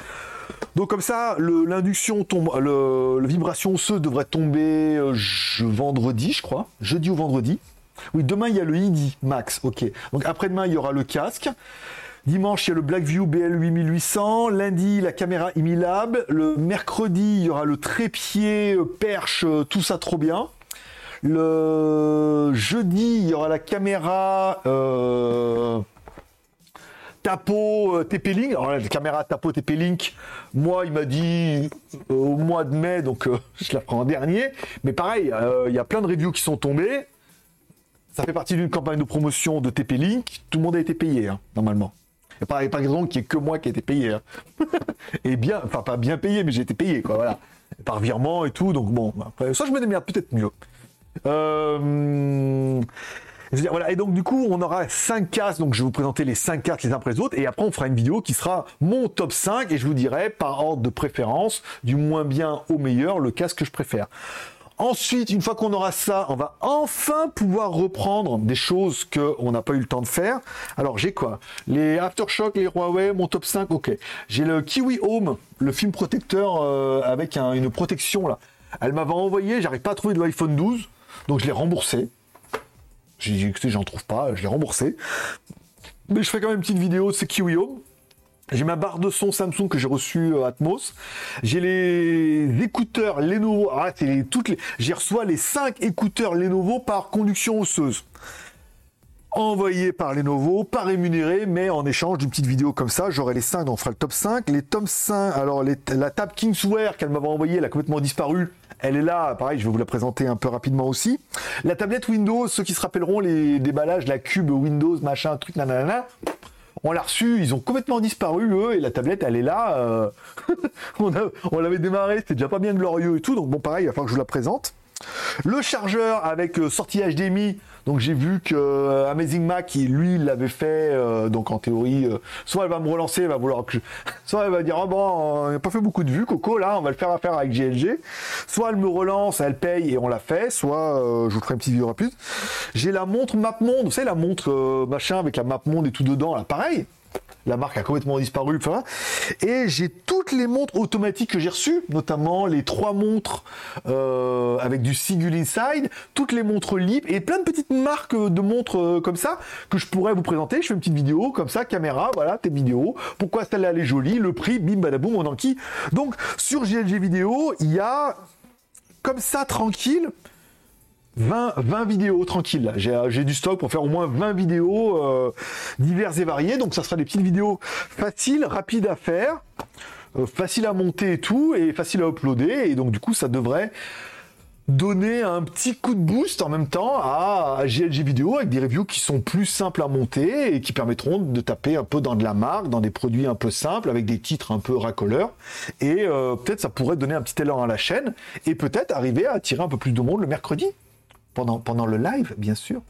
[SPEAKER 1] Donc comme ça, l'induction tombe, le, vibration osseuse devrait tomber euh, je, vendredi, je crois, jeudi ou vendredi. Oui, demain il y a le ID Max, ok. Donc après-demain il y aura le casque. Dimanche, il y a le Blackview BL8800. Lundi, la caméra Imilab. Le mercredi, il y aura le trépied, euh, perche, euh, tout ça trop bien. Le jeudi, il y aura la caméra Tapo euh, TP-Link. Alors la caméra Tapo TP-Link, moi, il m'a dit euh, au mois de mai, donc je la prends en dernier. Mais pareil, il y a plein de reviews qui sont tombées. Ça fait partie d'une campagne de promotion de TP-Link. Tout le monde a été payé, hein, normalement. N'y a pas, raison qu'il n'y ait que moi qui ai été payé. Hein. [laughs] et bien, enfin pas bien payé, mais j'ai été payé, quoi, voilà. Par virement et tout, donc bon, après, ça je me démerde peut-être mieux. Euh, voilà, et donc du coup, on aura 5 casques, donc je vais vous présenter les 5 casques les uns après les autres, et après on fera une vidéo qui sera mon top 5, et je vous dirai par ordre de préférence, du moins bien au meilleur, le casque que je préfère. Ensuite, une fois qu'on aura ça, on va enfin pouvoir reprendre des choses qu'on n'a pas eu le temps de faire. Alors j'ai quoi? Les Aftershock, les Huawei, mon top 5, ok. J'ai le Kiwi Home, le film protecteur euh, avec une protection là. Elle m'avait envoyé, j'arrive pas à trouver de l'iPhone 12. Donc je l'ai remboursé. J'ai dit, écoutez, j'en trouve pas, je l'ai remboursé. Mais je ferai quand même une petite vidéo de ce Kiwi J'ai ma barre de son Samsung que j'ai reçu euh, Atmos. J'ai les écouteurs Lenovo. Ah, c'est les, toutes les. J'ai reçu les 5 écouteurs Lenovo par conduction osseuse. Envoyés par Lenovo, pas rémunérés, mais en échange d'une petite vidéo comme ça, j'aurai les 5, donc on fera le top 5. Les top 5, alors la table Kingswear qu'elle m'avait envoyée, elle a complètement disparu. Elle est là, pareil, je vais vous la présenter un peu rapidement aussi. La tablette Windows, ceux qui se rappelleront les déballages, la cube Windows, machin, truc, nanana. On l'a reçu, ils ont complètement disparu, eux, et la tablette, elle est là. Euh, [laughs] on, l'avait démarré, c'était déjà pas bien glorieux et tout, donc bon, pareil, il va falloir que je vous la présente. Le chargeur avec euh, sortie HDMI, donc j'ai vu que euh, Amazing Mac, lui, l'avait fait. Euh, donc en théorie, euh, soit elle va me relancer, elle va vouloir que [laughs] soit elle va dire oh bon, on n'a pas fait beaucoup de vues, Coco, là, on va le faire affaire avec GLG. Soit elle me relance, elle paye et on l'a fait. Soit je vous ferai une petite vidéo rapide. J'ai la montre MapMonde, vous savez la montre machin avec la MapMonde et tout dedans, là, pareil la marque a complètement disparu. Et j'ai toutes les montres automatiques que j'ai reçues, notamment les trois montres euh, avec du Sigul Inside, toutes les montres Lip et plein de petites marques de montres euh, comme ça que je pourrais vous présenter. Je fais une petite vidéo comme ça, caméra, voilà, tes vidéos. Pourquoi celle-là elle est jolie, le prix, bim badaboum, on enquille. Donc sur GLG vidéo, il y a comme ça tranquille 20, 20 vidéos tranquilles. J'ai du stock pour faire au moins 20 vidéos euh, diverses et variées. Donc ça sera des petites vidéos faciles, rapides à faire, euh, faciles à monter et tout, et faciles à uploader. Et donc du coup, ça devrait donner un petit coup de boost en même temps à, GLG vidéo avec des reviews qui sont plus simples à monter et qui permettront de taper un peu dans de la marque, dans des produits un peu simples avec des titres un peu racoleurs et euh, peut-être ça pourrait donner un petit élan à la chaîne et peut-être arriver à attirer un peu plus de monde le mercredi pendant, le live, bien sûr.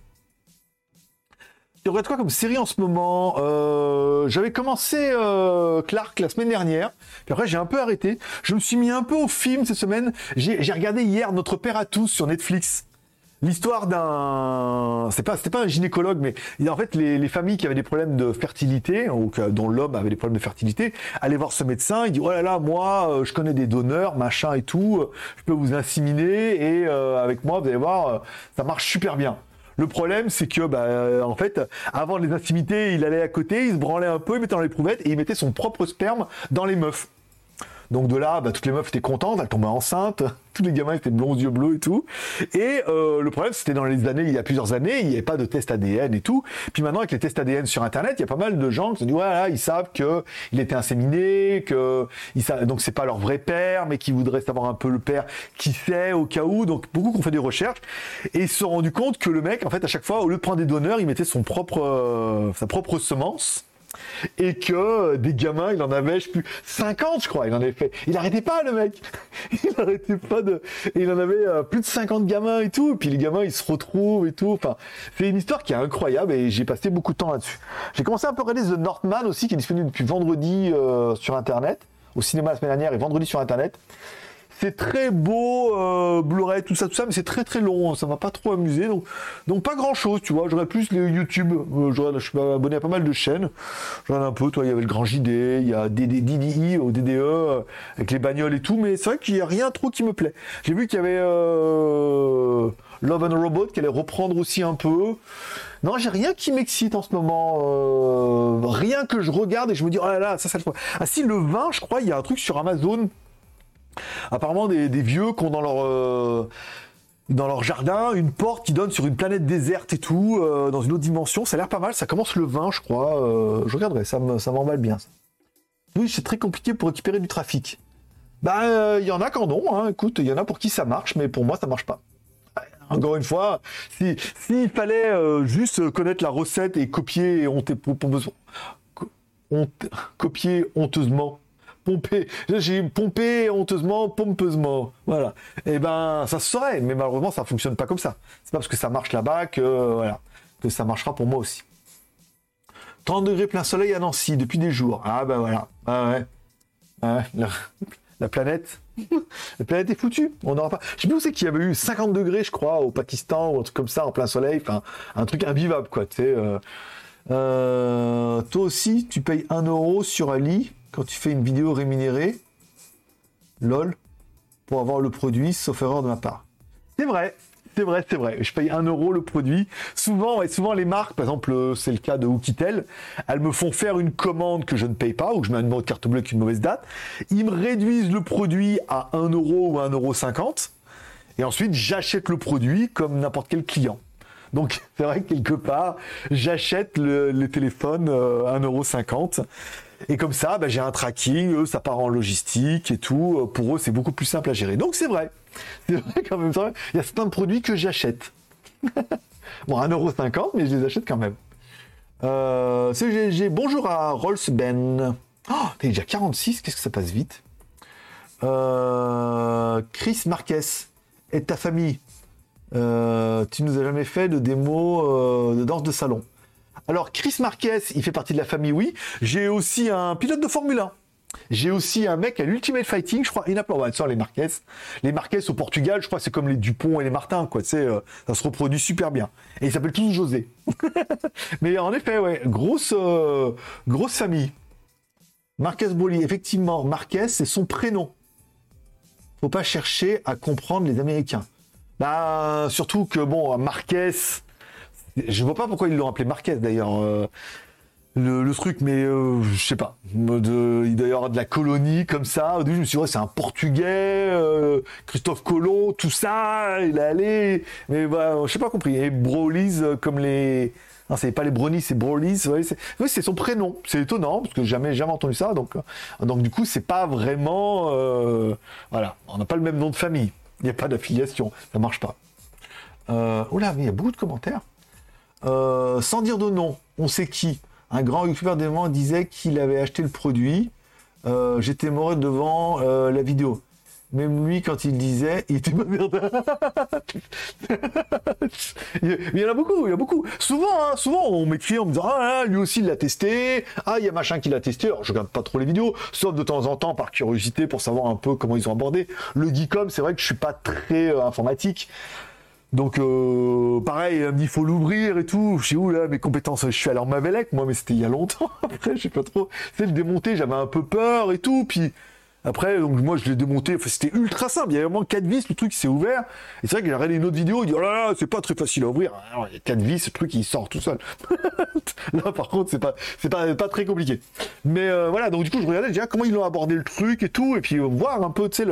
[SPEAKER 1] Y aurait quoi comme série en ce moment euh, J'avais commencé euh, Clark la semaine dernière, puis après j'ai un peu arrêté. Je me suis mis un peu au film cette semaine. J'ai regardé hier Notre Père à tous sur Netflix. L'histoire d'un, c'est pas, c'était pas un gynécologue, mais en fait les, familles qui avaient des problèmes de fertilité, ou dont l'homme avait des problèmes de fertilité, allaient voir ce médecin. Il dit oh là là, moi, euh, je connais des donneurs, machin et tout, euh, je peux vous inséminer et euh, avec moi, vous allez voir, ça marche super bien. Le problème, c'est que, bah, en fait, avant les intimités, il allait à côté, il se branlait un peu, il mettait dans l'éprouvette et il mettait son propre sperme dans les meufs. Donc de là, bah, toutes les meufs étaient contentes, elles tombaient enceintes, [laughs] tous les gamins étaient blonds, yeux bleus et tout. Et euh, le problème, c'était dans les années, il y a plusieurs années, il n'y avait pas de test ADN et tout. Puis maintenant, avec les tests ADN sur Internet, il y a pas mal de gens qui se disent, voilà, ils savent que il était inséminé, que ils savent, donc c'est pas leur vrai père, mais qui voudraient savoir un peu le père qui sait au cas où. Donc beaucoup qui ont fait des recherches et ils se sont rendus compte que le mec, en fait, à chaque fois, au lieu de prendre des donneurs, il mettait son propre, euh, sa propre semence et que euh, des gamins, il en avait, je sais plus, 50, je crois, il en avait fait. Il arrêtait pas, le mec. [laughs] Il arrêtait pas de. il en avait euh, plus de 50 gamins et tout. Et puis les gamins, ils se retrouvent et tout. Enfin, c'est une histoire qui est incroyable et j'ai passé beaucoup de temps là-dessus. J'ai commencé un peu à regarder The Northman aussi, qui est disponible depuis vendredi euh, sur Internet, au cinéma la semaine dernière et vendredi sur Internet. C'est très beau, euh, Blu-ray, tout ça, tout ça, mais c'est très très long, hein, ça m'a pas trop amusé, donc, donc pas grand chose, tu vois. J'aurais plus les YouTube, euh, je suis abonné à pas mal de chaînes, j'en ai un peu, toi, il y avait le Grand JD, il y a DDI au DDE, euh, avec les bagnoles et tout, mais c'est vrai qu'il y a rien trop qui me plaît. J'ai vu qu'il y avait Love and Robot qui allait reprendre aussi un peu. Non, j'ai rien qui m'excite en ce moment. rien que je regarde et je me dis, oh là là, ça, ça le Ah si, le vin, je crois, il y a un truc sur Amazon Apparemment, des, vieux qui ont dans leur, euh, dans leur jardin une porte qui donne sur une planète déserte et tout, euh, dans une autre dimension. Ça a l'air pas mal. Ça commence le 20, je crois. Euh, je regarderai, ça m'emballe bien. Oui, c'est très compliqué pour récupérer du trafic. Bah, il y en a qu'en ont. Hein. Écoute, il y en a pour qui ça marche, mais pour moi, ça marche pas. Encore une fois, s'il si, fallait juste connaître la recette et copier, copier honteusement pompé, j'ai pompé honteusement, pompeusement. Voilà. Et eh ben, ça se saurait, mais malheureusement, ça fonctionne pas comme ça. C'est pas parce que ça marche là-bas que, voilà, que ça marchera pour moi aussi. 30 degrés plein soleil à Nancy depuis des jours. Ah ben voilà. Ah ouais. Ah la, planète. [laughs] la planète est foutue. On n'aura pas. Je sais plus où c'est qu'il y avait eu 50 degrés, je crois, au Pakistan ou un truc comme ça en plein soleil. Enfin, un truc invivable, quoi. Tu. Euh, euh, toi aussi, tu payes 1 euro sur un lit quand tu fais une vidéo rémunérée, lol, pour avoir le produit, sauf erreur de ma part. C'est vrai, c'est vrai, c'est vrai. Je paye 1 euro le produit. Souvent, et souvent les marques, par exemple, euh, c'est le cas de Oukitel, elles me font faire une commande que je ne paye pas, ou que je mets un numéro de carte bleue avec une mauvaise date. Ils me réduisent le produit à 1 euro ou 1,50 euro. Et ensuite, j'achète le produit comme n'importe quel client. Donc, [laughs] c'est vrai que quelque part, j'achète le, téléphone euh, 1,50€. Et comme ça, bah, j'ai un tracking, eux, ça part en logistique et tout. Euh, pour eux, c'est beaucoup plus simple à gérer. Donc c'est vrai. [laughs] C'est vrai quand même. Il y a certains produits que j'achète. [laughs] bon, 1,50€, mais je les achète quand même. Euh, CGG, bonjour à Rolls Ben. Oh, t'es déjà 46, qu'est-ce que ça passe vite? Euh, Chris Marquez et ta famille? Tu nous as jamais fait de démo de danse de salon. Alors, Chris Marquez, il fait partie de la famille, oui. J'ai aussi un pilote de Formule 1. J'ai aussi un mec à l'Ultimate Fighting, je crois, Inapple. les Marquez. Les Marquez au Portugal, je crois c'est comme les Dupont et les Martin, quoi. Sais, euh, ça se reproduit super bien. Et ils s'appellent tous José. [laughs] Mais en effet, ouais, grosse, euh, famille. Marquez Boli, effectivement, Marquez, c'est son prénom. Faut pas chercher à comprendre les Américains. Bah, surtout que, bon, Marquez, je vois pas pourquoi ils l'ont appelé Marquez d'ailleurs. Euh, le, truc, mais euh, je sais pas. De, il doit de la colonie comme ça. Au début, je me suis dit, c'est un Portugais, euh, Christophe Colomb, tout ça, il est allé. Mais je sais pas compris. Et Brolis, comme les. Non, c'est pas les Brownies, c'est Brolis. Ouais, c'est son prénom. C'est étonnant, parce que jamais, jamais entendu ça. Donc, donc du coup, c'est pas vraiment. voilà, on n'a pas le même nom de famille. Il n'y a pas d'affiliation. Ça marche pas. Oula, mais il y a beaucoup de commentaires. Euh, sans dire de nom, on sait qui. Un grand youtubeur d'éléments disait qu'il avait acheté le produit. Euh, j'étais mort devant euh, la vidéo. Même lui, quand il disait, il était pas [laughs] il y en a beaucoup, il y a beaucoup. Souvent, hein, souvent, on m'écrit en me disant, ah, lui aussi, il l'a testé. Ah, il y a machin qui l'a testé. Alors, je regarde pas trop les vidéos, sauf de temps en temps par curiosité pour savoir un peu comment ils ont abordé. Le geekom, c'est vrai que je suis pas très informatique. Donc euh, pareil, il faut l'ouvrir et tout. Je sais où là mes compétences, je suis allé en Mavelec, moi, mais c'était il y a longtemps. [laughs] Après, je sais pas trop. C'est le démonter, j'avais un peu peur et tout. Puis après, donc moi je l'ai démonté, enfin, c'était ultra simple, il y avait vraiment 4 vis, le truc s'est ouvert. Et c'est vrai que j'ai regardé une autre vidéo, il dit oh là là, c'est pas très facile à ouvrir. Alors, il y a 4 vis, le truc il sort tout seul. [laughs] là par contre, c'est pas c'est pas, pas très compliqué. Mais euh, voilà, donc du coup je regardais déjà comment ils ont abordé le truc et tout, et puis euh, voir un peu, tu sais,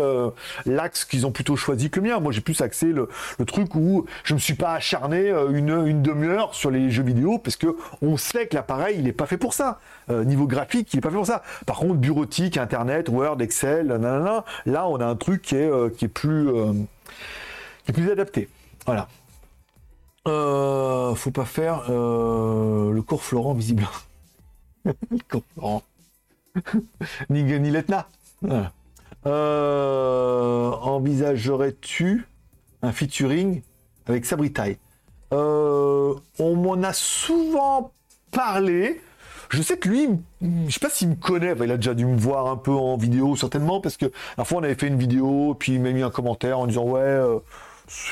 [SPEAKER 1] l'axe qu'ils ont plutôt choisi que le mien. Moi j'ai plus axé le, le, truc où je me suis pas acharné euh, une, une demi-heure sur les jeux vidéo, parce que on sait que l'appareil il est pas fait pour ça. Niveau graphique, il est pas fait pour ça. Par contre, bureautique, internet, Word, Excel, Là, on a un truc qui est, euh, qui est plus, euh, qui est plus adapté. Voilà. Euh, faut pas faire le cours Florent visible. [laughs] [laughs] ni, ni Letna. Euh, envisagerais-tu un featuring avec Sabritai euh, On m'en a souvent parlé. Je sais que lui, je sais pas s'il me connaît, il a déjà dû me voir un peu en vidéo certainement, parce que la fois on avait fait une vidéo, puis il m'a mis un commentaire en disant ouais, euh,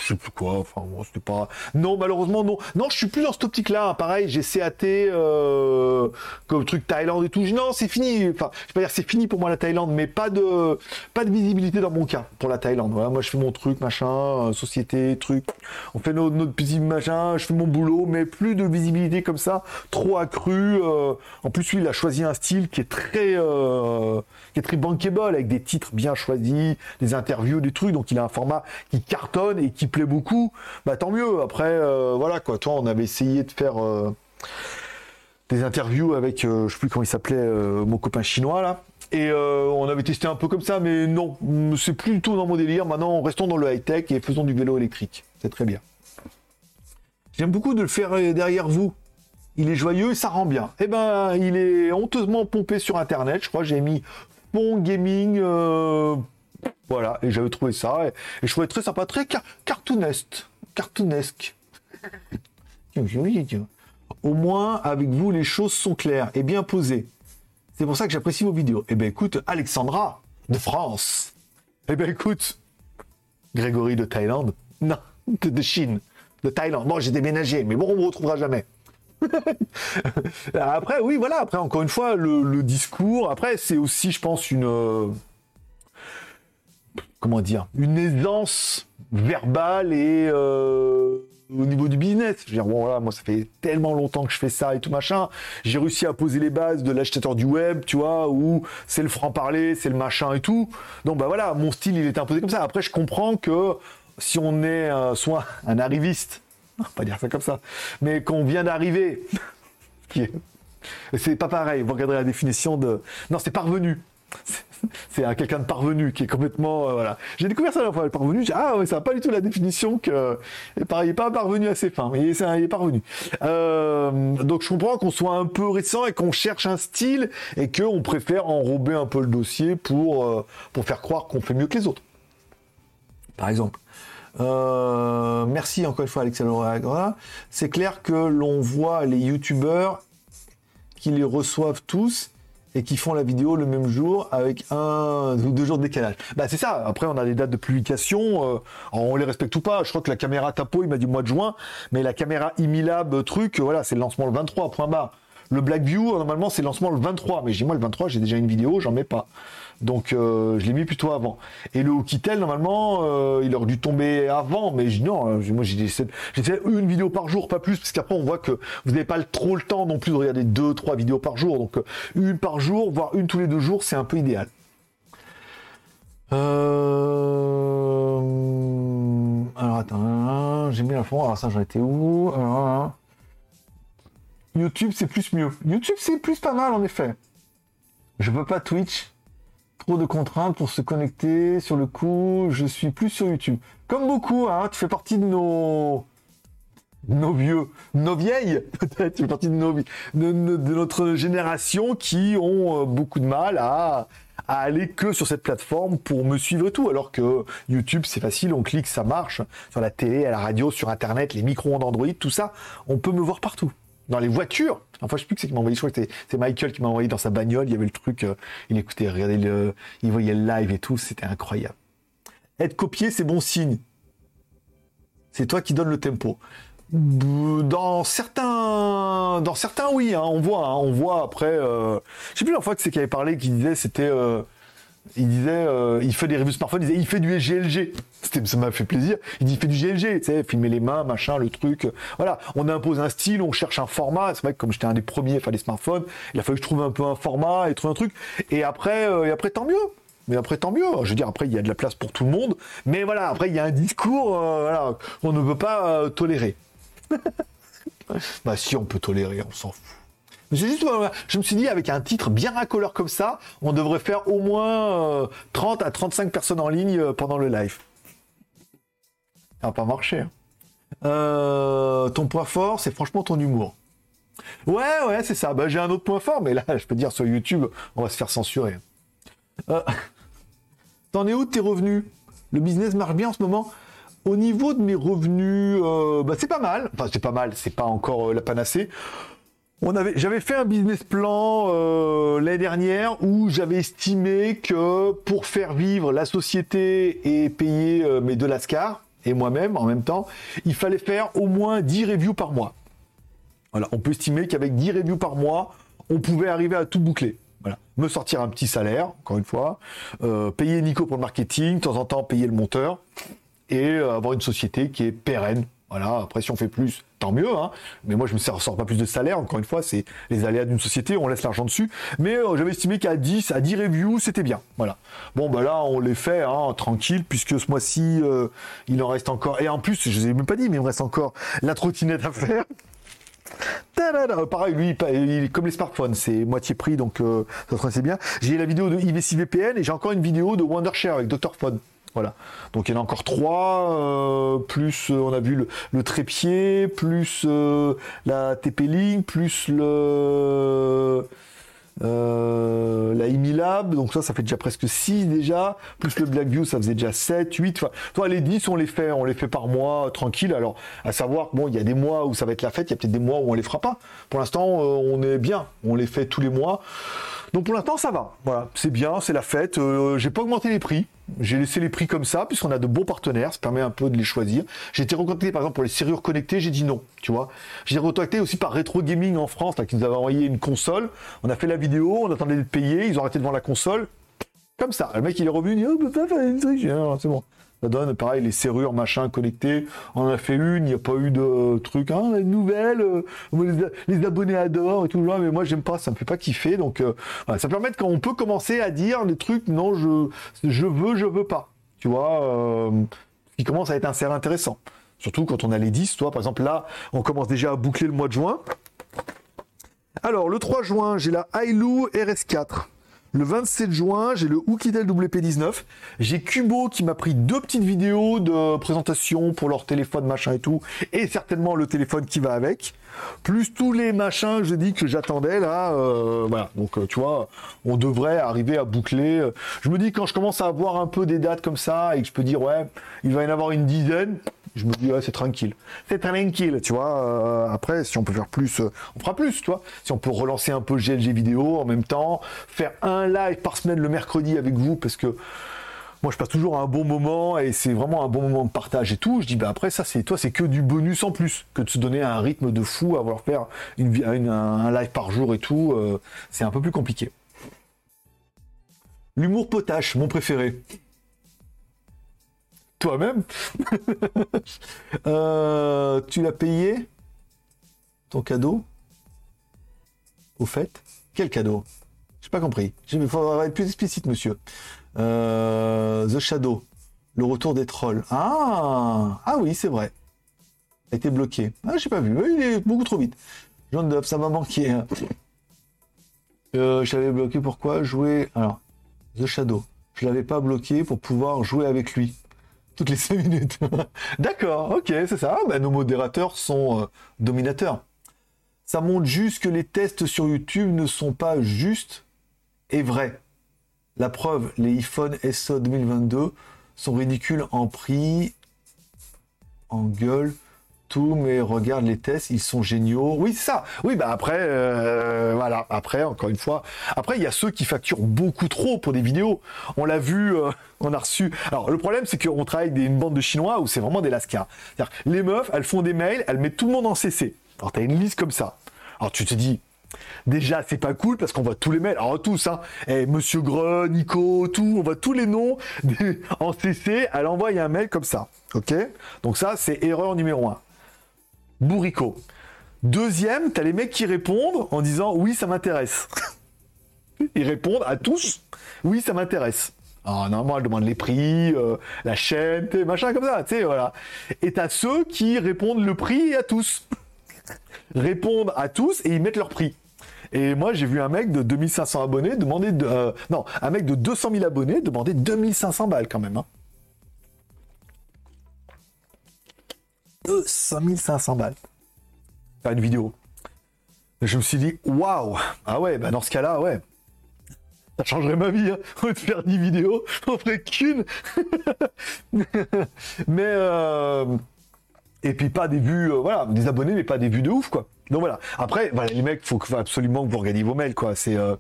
[SPEAKER 1] je sais plus quoi, enfin bon, c'était pas... Non, malheureusement, non. Non, je suis plus dans cette optique-là. Pareil, j'ai CAT euh, comme truc Thaïlande et tout. Non, c'est fini. Enfin, je vais pas dire c'est fini pour moi la Thaïlande, mais pas de pas de visibilité dans mon cas pour la Thaïlande. Moi je fais mon truc, machin, euh, société, truc. On fait notre, petit machin, je fais mon boulot, mais plus de visibilité comme ça, trop accru. Euh. En plus, lui, il a choisi un style qui est très euh, qui est très bankable avec des titres bien choisis, des interviews, des trucs. Donc il a un format qui cartonne et qui plaît beaucoup, bah tant mieux. Après, euh, voilà quoi. Toi, on avait essayé de faire euh, des interviews avec, euh, je sais plus comment il s'appelait, mon copain chinois là. Et on avait testé un peu comme ça, mais non, c'est plus du tout dans mon délire. Maintenant, restons dans le high tech et faisons du vélo électrique. C'est très bien. J'aime beaucoup de le faire derrière vous. Il est joyeux et ça rend bien. Eh ben, il est honteusement pompé sur Internet. Je crois j'ai mis Pont Gaming voilà, et j'avais trouvé ça, et, je trouvais très sympa, très cartoonesque. Cartoonesque. [laughs] Au moins, avec vous, les choses sont claires et bien posées. C'est pour ça que j'apprécie vos vidéos. Eh bien, écoute, Alexandra, de France. Eh bien, écoute, Grégory de Thaïlande. Non, de, Chine, de Thaïlande. Bon, j'ai déménagé, mais bon, on me retrouvera jamais. [laughs] après, oui, voilà, après, encore une fois, le, le discours, après, c'est aussi, je pense, une euh, comment dire, une aisance verbale et euh, au niveau du business. Je veux dire, bon, voilà, moi, ça fait tellement longtemps que je fais ça et tout machin. J'ai réussi à poser les bases de l'agitateur du web, tu vois, où c'est le franc-parler, c'est le machin et tout. Donc, bah voilà, mon style, il est imposé comme ça. Après, je comprends que si on est euh, soit un arriviste, pas dire ça comme ça, mais qu'on vient d'arriver, [laughs] c'est pas pareil. Vous regarderez la définition de. Non, c'est parvenu c'est [laughs] à quelqu'un de parvenu qui est complètement euh, voilà. J'ai découvert ça la fois, le parvenu. J'ai ah ouais, ça n'a pas du tout la définition que il n'est pas parvenu assez fin, mais il est, parvenu. Euh, donc je comprends qu'on soit un peu récent et qu'on cherche un style et qu'on préfère enrober un peu le dossier pour euh, pour faire croire qu'on fait mieux que les autres. Par exemple. merci encore une fois Alexandre C'est clair que l'on voit les youtubeurs qui les reçoivent tous et qui font la vidéo le même jour avec un ou deux jours de décalage. Bah c'est ça. Après on a les dates de publication, euh, on les respecte ou pas. Je crois que la caméra Tapo il m'a dit mois de juin, mais la caméra Imilab truc, voilà, c'est le lancement le 23 point bas. Le Blackview normalement c'est le lancement le 23, mais j'ai moi le 23 j'ai déjà une vidéo, j'en mets pas. Donc euh, je l'ai mis plutôt avant. Et le Hokitel, normalement, euh, il aurait dû tomber avant, mais non, euh, moi j'ai fait une vidéo par jour, pas plus, parce qu'après on voit que vous n'avez pas trop le temps non plus de regarder deux, trois vidéos par jour. Donc une par jour, voire une tous les deux jours, c'est un peu idéal. Alors attends, j'ai mis la fond. Alors ça, j'en étais où? YouTube, c'est plus mieux. YouTube, c'est plus pas mal en effet. Je veux pas Twitch trop de contraintes pour se connecter. Sur le coup, je suis plus sur YouTube. Comme beaucoup, hein, tu fais partie de nos nos vieux, nos vieilles, [laughs] peut-être, tu fais partie de, nos, notre génération qui ont euh, beaucoup de mal à, aller que sur cette plateforme pour me suivre et tout, alors que YouTube, c'est facile, on clique, ça marche, sur la télé, à la radio, sur Internet, les micro-ondes Android, tout ça, on peut me voir partout dans les voitures. Enfin, je sais plus que c'est qui m'a envoyé. Je crois que c'est Michael qui m'a envoyé dans sa bagnole. Il y avait le truc. Euh, il écoutait, regardait le, il voyait le live et tout. C'était incroyable. Être copié, c'est bon signe. C'est toi qui donne le tempo. Dans certains, dans certains, oui, hein, on voit, hein, on voit après. Euh, je sais plus la fois que c'est qui avait parlé, qui disait, c'était. Euh, il disait, euh, il fait des reviews smartphone, il disait, il fait du GLG. Ça m'a fait plaisir. Il dit, il fait du GLG, tu sais, filmer les mains, machin, le truc. Voilà, on impose un style, on cherche un format. C'est vrai que comme j'étais un des premiers à faire des smartphones, il a fallu que je trouve un peu un format et trouver un truc. Et après, euh, et après, tant mieux. Mais après, tant mieux. Je veux dire, après, il y a de la place pour tout le monde. Mais voilà, après, il y a un discours, euh, qu'on ne peut pas tolérer. [laughs] bah si, on peut tolérer, on s'en fout. Je me suis dit, avec un titre bien racoleur comme ça, on devrait faire au moins 30 euh, à 35 personnes en ligne euh, pendant le live. Ça va pas marcher. Hein. Euh, ton point fort, c'est franchement ton humour. Ouais, ouais, c'est ça. Bah, j'ai un autre point fort, mais là, je peux dire sur YouTube, on va se faire censurer. [laughs] T'en es où de tes revenus? Le business marche bien en ce moment? Au niveau de mes revenus, bah, c'est pas mal. Enfin, c'est pas mal, c'est pas encore la panacée. J'avais fait un business plan euh, l'année dernière où j'avais estimé que pour faire vivre la société et payer euh, mes deux lascars et moi-même en même temps, il fallait faire au moins 10 reviews par mois. Voilà, on peut estimer qu'avec 10 reviews par mois, on pouvait arriver à tout boucler. Voilà. Me sortir un petit salaire, encore une fois, euh, payer Nico pour le marketing, de temps en temps payer le monteur, et avoir une société qui est pérenne. Voilà, après si on fait plus, tant mieux, hein. Mais moi je me sors pas plus de salaire, encore une fois, c'est les aléas d'une société, on laisse l'argent dessus. Mais euh, j'avais estimé qu'à 10, à 10 reviews, c'était bien. Voilà. Bon bah là on les fait hein, tranquille, puisque ce mois-ci, euh, il en reste encore. Et en plus, je ne vous ai même pas dit, mais il me reste encore la trottinette à faire. Pareil, lui, il, comme les smartphones, c'est moitié prix, donc euh, ça se bien. J'ai la vidéo de IVC VPN et j'ai encore une vidéo de Wondershare avec Dr. Phone. Voilà. Donc il y en a encore trois, euh, plus euh, on a vu le, trépied, plus euh, la TP-Link, plus le la Imilab, donc ça, ça fait déjà presque 6 déjà, plus le Blackview, ça faisait déjà 7, 8, enfin, toi, les 10, on les fait, on les fait par mois, tranquille, alors, à savoir, bon, il y a des mois où ça va être la fête, il y a peut-être des mois où on les fera pas. Pour l'instant, on est bien, on les fait tous les mois. Donc pour l'instant, ça va. Voilà, c'est bien, c'est la fête. Euh, j'ai pas augmenté les prix. J'ai laissé les prix comme ça, puisqu'on a de bons partenaires. Ça permet un peu de les choisir. J'ai été recontacté, par exemple, pour les serrures connectées. J'ai dit non, tu vois. J'ai été recontacté aussi par Retro Gaming en France, là, qui nous avait envoyé une console. On a fait la vidéo, on attendait de payer. Ils ont arrêté devant la console. Comme ça. Le mec, il est revenu, il dit, oh. J'ai dit, Non, c'est bon. Ça donne, pareil, les serrures, machin, connectées. On en a fait une, il n'y a pas eu de euh, truc, hein, nouvelle, euh, les, abonnés adorent et tout, là, mais moi, j'aime pas, ça me fait pas kiffer. Donc, euh, voilà, ça permet qu'on peut commencer à dire les trucs, non, je, je veux, je veux pas. Tu vois, euh, ce qui commence à être un serre intéressant. Surtout quand on a les 10, toi, par exemple, là, on commence déjà à boucler le mois de juin. Alors, le 3 juin, j'ai la Ailu RS4. Le 27 juin, j'ai le Oukitel WP19. J'ai Kubo qui m'a pris deux petites vidéos de présentation pour leur téléphone, machin et tout. Et certainement le téléphone qui va avec. Plus tous les machins, je dis que j'attendais là. euh, voilà. Donc, euh, tu vois, on devrait arriver à boucler. euh. Je me dis, quand je commence à avoir un peu des dates comme ça et que je peux dire, ouais, il va y en avoir une dizaine. Je me dis, c'est tranquille. C'est tranquille, tu vois. euh, après, si on peut faire plus, euh, on fera plus, tu vois. Si on peut relancer un peu GLG vidéo en même temps, faire un live par semaine le mercredi avec vous, parce que moi, je passe toujours un bon moment et c'est vraiment un bon moment de partage et tout. Je dis, bah après, ça, c'est toi, c'est que du bonus en plus que de se donner un rythme de fou, à vouloir faire une, une- un, un live par jour et tout. euh, c'est un peu plus compliqué. L'humour potache, mon préféré. Toi-même [laughs] Euh, Tu l'as payé Ton cadeau Au fait? Quel cadeau? J'ai pas compris. Il faudra être plus explicite, monsieur. Euh, The Shadow. Le retour des trolls. Ah Ah oui, c'est vrai. A été bloqué. Ah, j'ai pas vu. Il est beaucoup trop vite. Jaune d'œuf, ça m'a manqué. hein. Euh, je l'avais bloqué pourquoi? Jouer. Alors, The Shadow. Je l'avais pas bloqué pour pouvoir jouer avec lui. Les 5 minutes. [laughs] D'accord, ok, c'est ça. Bah, nos modérateurs sont euh, dominateurs. Ça montre juste que les tests sur YouTube ne sont pas justes et vrais. La preuve, les iPhone SE 2022 sont ridicules en prix, en gueule, mais regarde les tests, ils sont géniaux. Oui, ça. Oui, bah après, euh, voilà. Après, encore une fois, après il y a ceux qui facturent beaucoup trop pour des vidéos. On l'a vu, euh, on a reçu. Alors le problème, c'est qu'on travaille avec une bande de Chinois où c'est vraiment des lascars. Les meufs, elles font des mails, elles mettent tout le monde en CC. Alors t'as une liste comme ça. Alors tu te dis, Déjà, c'est pas cool parce qu'on voit tous les mails, alors tous, hein, et Monsieur Gre, Nico, tout, on voit tous les noms en CC, elle envoie un mail comme ça, ok? Donc ça, c'est erreur numéro 1 bourricot. Deuxième, t'as les mecs qui répondent en disant oui, ça m'intéresse. [laughs] Ils répondent à tous oui, ça m'intéresse. Alors, normalement, elle demande les prix, euh, la chaîne, machin comme ça, tu sais, voilà. Et t'as ceux qui répondent le prix à tous. [laughs] répondent à tous et ils mettent leur prix. Et moi, j'ai vu un mec de 2500 abonnés demander euh, non, un mec de 200 000 abonnés demander 2500 balles quand même. Hein. 200 500 balles. Faire une vidéo. Je me suis dit, waouh Ah ouais, bah dans ce cas-là, ouais. Ça changerait ma vie, hein. Te faire 10 vidéos, on ferait qu'une. [laughs] mais euh... Et puis pas des vues, euh, voilà, des abonnés, mais pas des vues de ouf, quoi. Donc voilà. Après, voilà, les mecs, faut, faut absolument que vous regardiez vos mails, quoi. C'est euh,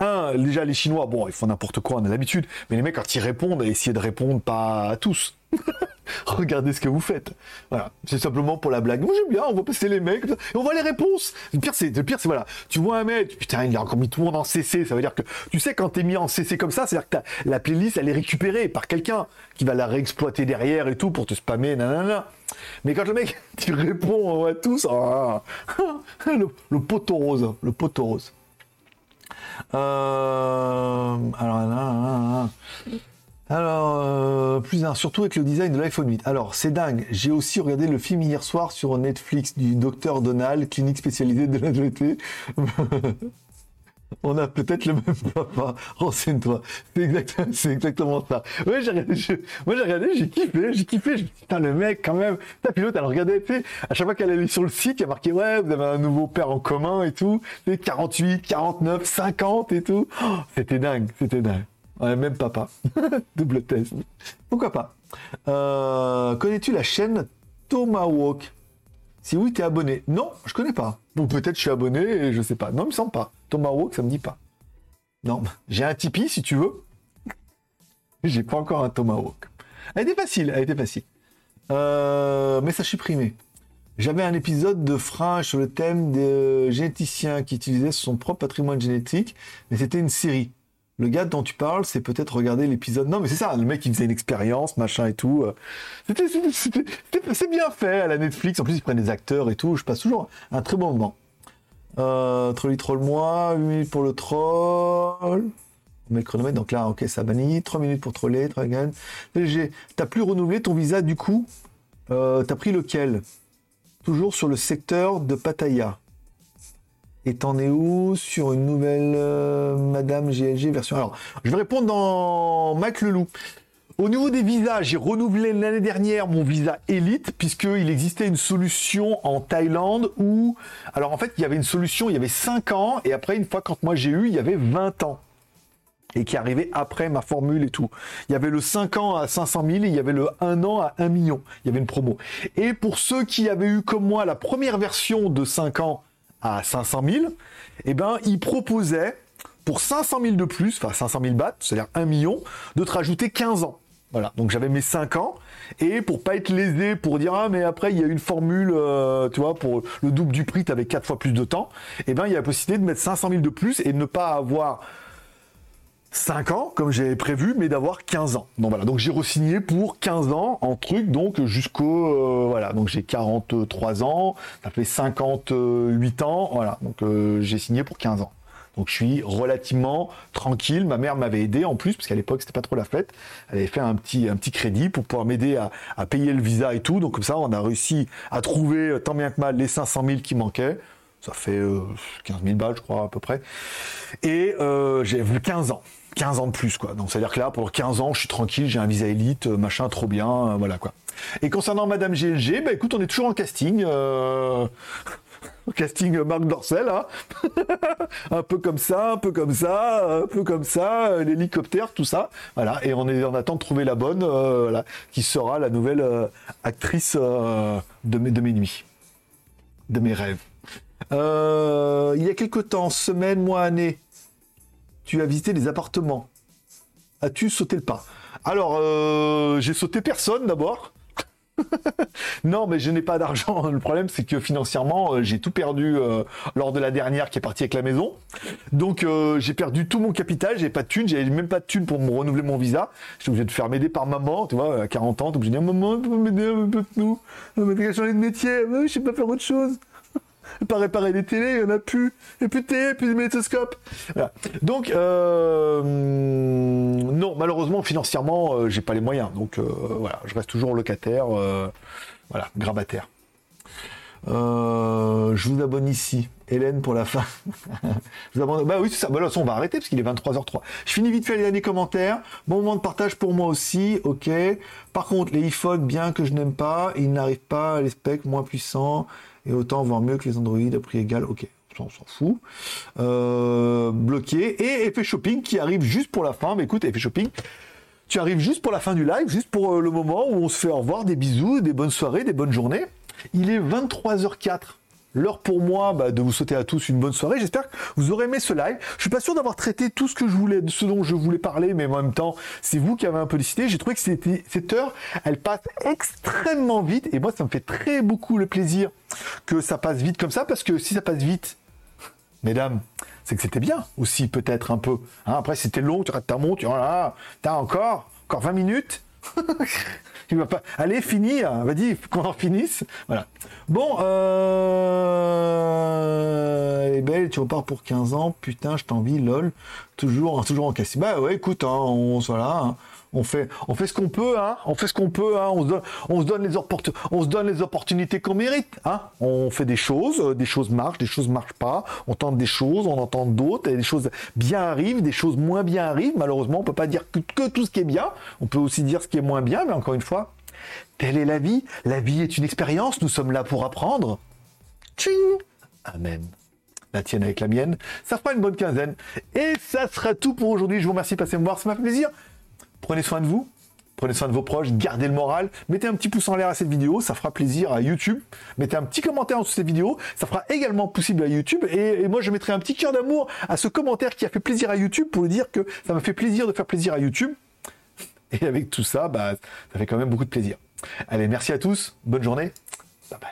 [SPEAKER 1] un, déjà les Chinois, bon, ils font n'importe quoi, on a l'habitude. Mais les mecs, quand ils répondent, essayez de répondre pas à tous. [laughs] Regardez ce que vous faites. Voilà, c'est simplement pour la blague. Moi j'aime bien, on va passer les mecs, et on voit les réponses. Le pire c'est, pire c'est voilà, tu vois un mec, putain il a encore mis tout le monde en CC, ça veut dire que tu sais quand t'es mis en CC comme ça, c'est-à-dire que la playlist elle est récupérée par quelqu'un qui va la réexploiter derrière et tout pour te spammer, nanana. Mais quand le mec [laughs] tu réponds à tous, ah, [laughs] le, le poteau rose, le poteau rose. Euh, alors alors, euh, plus un, surtout avec le design de l'iPhone 8. Alors, c'est dingue. J'ai aussi regardé le film hier soir sur Netflix du docteur Donald, clinique spécialisée de la. [laughs] On a peut-être le même [laughs] papa. Renseigne-toi. C'est exactement, exactement ça. Ouais, j'ai regardé, moi j'ai regardé, j'ai kiffé, j'ai kiffé. putain, le mec, quand même. Putain, pilote, elle regardait, tu sais, à chaque fois qu'elle allait sur le site, il y a marqué, ouais, vous avez un nouveau père en commun et tout. C'est 48, 49, 50 et tout. Oh, c'était dingue, c'était dingue. Ouais, même papa. [laughs] Double test. Pourquoi pas euh, Connais-tu la chaîne Tomahawk? Si oui, t'es abonné. Non, je connais pas. Bon, peut-être je suis abonné et je sais pas. Non, il me semble pas. Tomahawk, ça me dit pas. Non, [laughs] j'ai un Tipeee si tu veux. [laughs] j'ai pas encore un Tomahawk. Elle était facile, elle était facile. Euh, mais ça supprimé. J'avais un épisode de Fringe sur le thème des généticiens qui utilisaient son propre patrimoine génétique, mais c'était une série le gars dont tu parles, c'est peut-être regarder l'épisode. Non, mais c'est ça, le mec il faisait une expérience, machin et tout. C'est bien fait à la Netflix. En plus, ils prennent des acteurs et tout. Je passe toujours un très bon moment. Euh, troll troll moi, 8 minutes pour le troll. On met le chronomètre, donc là, ok, ça bannit. 3 minutes pour troller, Dragon. T'as plus renouvelé ton visa du coup? Euh, T'as pris lequel? Toujours sur le secteur de Pattaya. Et t'en es où sur une nouvelle euh, Madame GLG version? Alors, je vais répondre dans Mac Lelou. Au niveau des visas, j'ai renouvelé l'année dernière mon visa élite puisqu'il existait une solution en Thaïlande où, alors en fait, il y avait une solution, il y avait 5 ans et après, une fois quand moi j'ai eu, il y avait 20 ans et qui arrivait après ma formule et tout. Il y avait le 5 ans à 500 000 et il y avait le 1 an à 1 million. Il y avait une promo. Et pour ceux qui avaient eu comme moi la première version de 5 ans à 500 000, eh ben, il proposait pour 500 000 de plus, enfin 500 000 bahts, c'est-à-dire 1 million, de te rajouter 15 ans. Voilà, donc j'avais mes 5 ans, et pour pas être lésé, pour dire ah mais après il y a une formule, euh, tu vois, pour le double du prix, tu avais 4 fois plus de temps, et eh ben il y a la possibilité de mettre 500 000 de plus et de ne pas avoir 5 ans, comme j'avais prévu, mais d'avoir 15 ans. Donc voilà, donc j'ai re-signé pour 15 ans en truc, donc jusqu'au... Euh, voilà, donc j'ai 43 ans, ça fait 58 ans, voilà, donc euh, j'ai signé pour 15 ans. Donc je suis relativement tranquille. Ma mère m'avait aidé en plus, parce qu'à l'époque c'était pas trop la fête. Elle avait fait un petit, un petit crédit pour pouvoir m'aider à, payer le visa et tout. Donc comme ça, on a réussi à trouver euh, tant bien que mal les 500 000 qui manquaient. Ça fait 15 000 balles, je crois, à peu près. Et j'ai vu 15 ans. 15 ans de plus, quoi. Donc, c'est-à-dire que là, pour 15 ans, je suis tranquille, j'ai un visa élite, euh, machin, trop bien, euh, voilà, quoi. Et concernant Madame GLG, bah écoute, on est toujours en casting. Euh... [laughs] casting Marc Dorcel, hein [laughs] un peu comme ça, un peu comme ça, un peu comme ça, l'hélicoptère, tout ça, voilà. Et on est en attente de trouver la bonne, qui sera la nouvelle actrice de mes de mes nuits, de mes rêves. il y a quelque temps, semaine, mois, année, tu as visité les appartements. As-tu sauté le pas? Alors, euh, j'ai sauté personne d'abord. [laughs] non, mais je n'ai pas d'argent. Le problème, c'est que financièrement, euh, j'ai tout perdu euh, lors de la dernière qui est partie avec la maison. Donc, j'ai perdu tout mon capital. J'ai pas de thunes. J'avais même pas de thunes pour me renouveler mon visa. J'étais obligé de faire m'aider par maman. Tu vois, à 40 ans, t'es obligé de dire maman, tu peux m'aider un peu de nous. T'as changer de métier. Je sais pas faire autre chose [laughs] pas réparer les télés, il n'y en a plus. A plus télé, plus de magnétoscope. Donc, euh, non, malheureusement, financièrement, euh, j'ai pas les moyens. Donc, euh, voilà, je reste toujours locataire. voilà, grabataire. je vous abonne ici. Hélène pour la fin. [laughs] je vous Bah oui, c'est ça. Bah là, on va arrêter parce qu'il est 23h03. Je finis vite fait les derniers commentaires. Bon moment de partage pour moi aussi. Ok. Par contre, les iPhones, bien que je n'aime pas, ils n'arrivent pas à les specs moins puissants et autant voire mieux que les Android à prix égal. Ok, on s'en fout. Euh, bloqué. Et effet shopping qui arrive juste pour la fin. Mais écoute, effet shopping, tu arrives juste pour la fin du live, juste pour euh, le moment où on se fait au revoir, des bisous, des bonnes soirées, des bonnes journées. Il est 23h04. L'heure pour moi bah, de vous souhaiter à tous une bonne soirée. J'espère que vous aurez aimé ce live. Je suis pas sûr d'avoir traité tout ce que je voulais, ce dont je voulais parler, mais en même temps, c'est vous qui avez un peu décidé. J'ai trouvé que cette heure, elle passe extrêmement vite, et moi, ça me fait très beaucoup le plaisir que ça passe vite comme ça, parce que si ça passe vite, mesdames, c'est que c'était bien aussi, peut-être un peu. Hein, après, c'était long, tu rates ta montre, tu t'as encore, encore 20 minutes. [laughs] [laughs] tu vas pas. Allez, finis, hein, vas-y, qu'on en finisse. Voilà. Bon, euh. Eh ben, tu repars pour 15 ans, putain, je t'envie, lol. Toujours, toujours en casse. Bah ouais, écoute, hein, on, voilà. Hein on fait, ce qu'on peut, hein. On fait ce qu'on peut, hein. On se donne, les opportunités qu'on mérite, hein. On fait des choses, euh, des choses marchent, des choses marchent pas. On tente des choses, on entend d'autres, et des choses bien arrivent, des choses moins bien arrivent. Malheureusement, on peut pas dire que, tout ce qui est bien. On peut aussi dire ce qui est moins bien, mais encore une fois, telle est la vie. La vie est une expérience. Nous sommes là pour apprendre. Tching Amen la tienne avec la mienne. Ça fera une bonne quinzaine. Et ça sera tout pour aujourd'hui. Je vous remercie de passer me voir. Ça m'a fait plaisir. Prenez soin de vous, prenez soin de vos proches, gardez le moral, mettez un petit pouce en l'air à cette vidéo, ça fera plaisir à YouTube, mettez un petit commentaire en dessous de cette vidéo, ça fera également possible à YouTube, et, moi je mettrai un petit cœur d'amour à ce commentaire qui a fait plaisir à YouTube pour lui dire que ça m'a fait plaisir de faire plaisir à YouTube, et avec tout ça, bah, ça fait quand même beaucoup de plaisir. Allez, merci à tous, bonne journée, bye bye.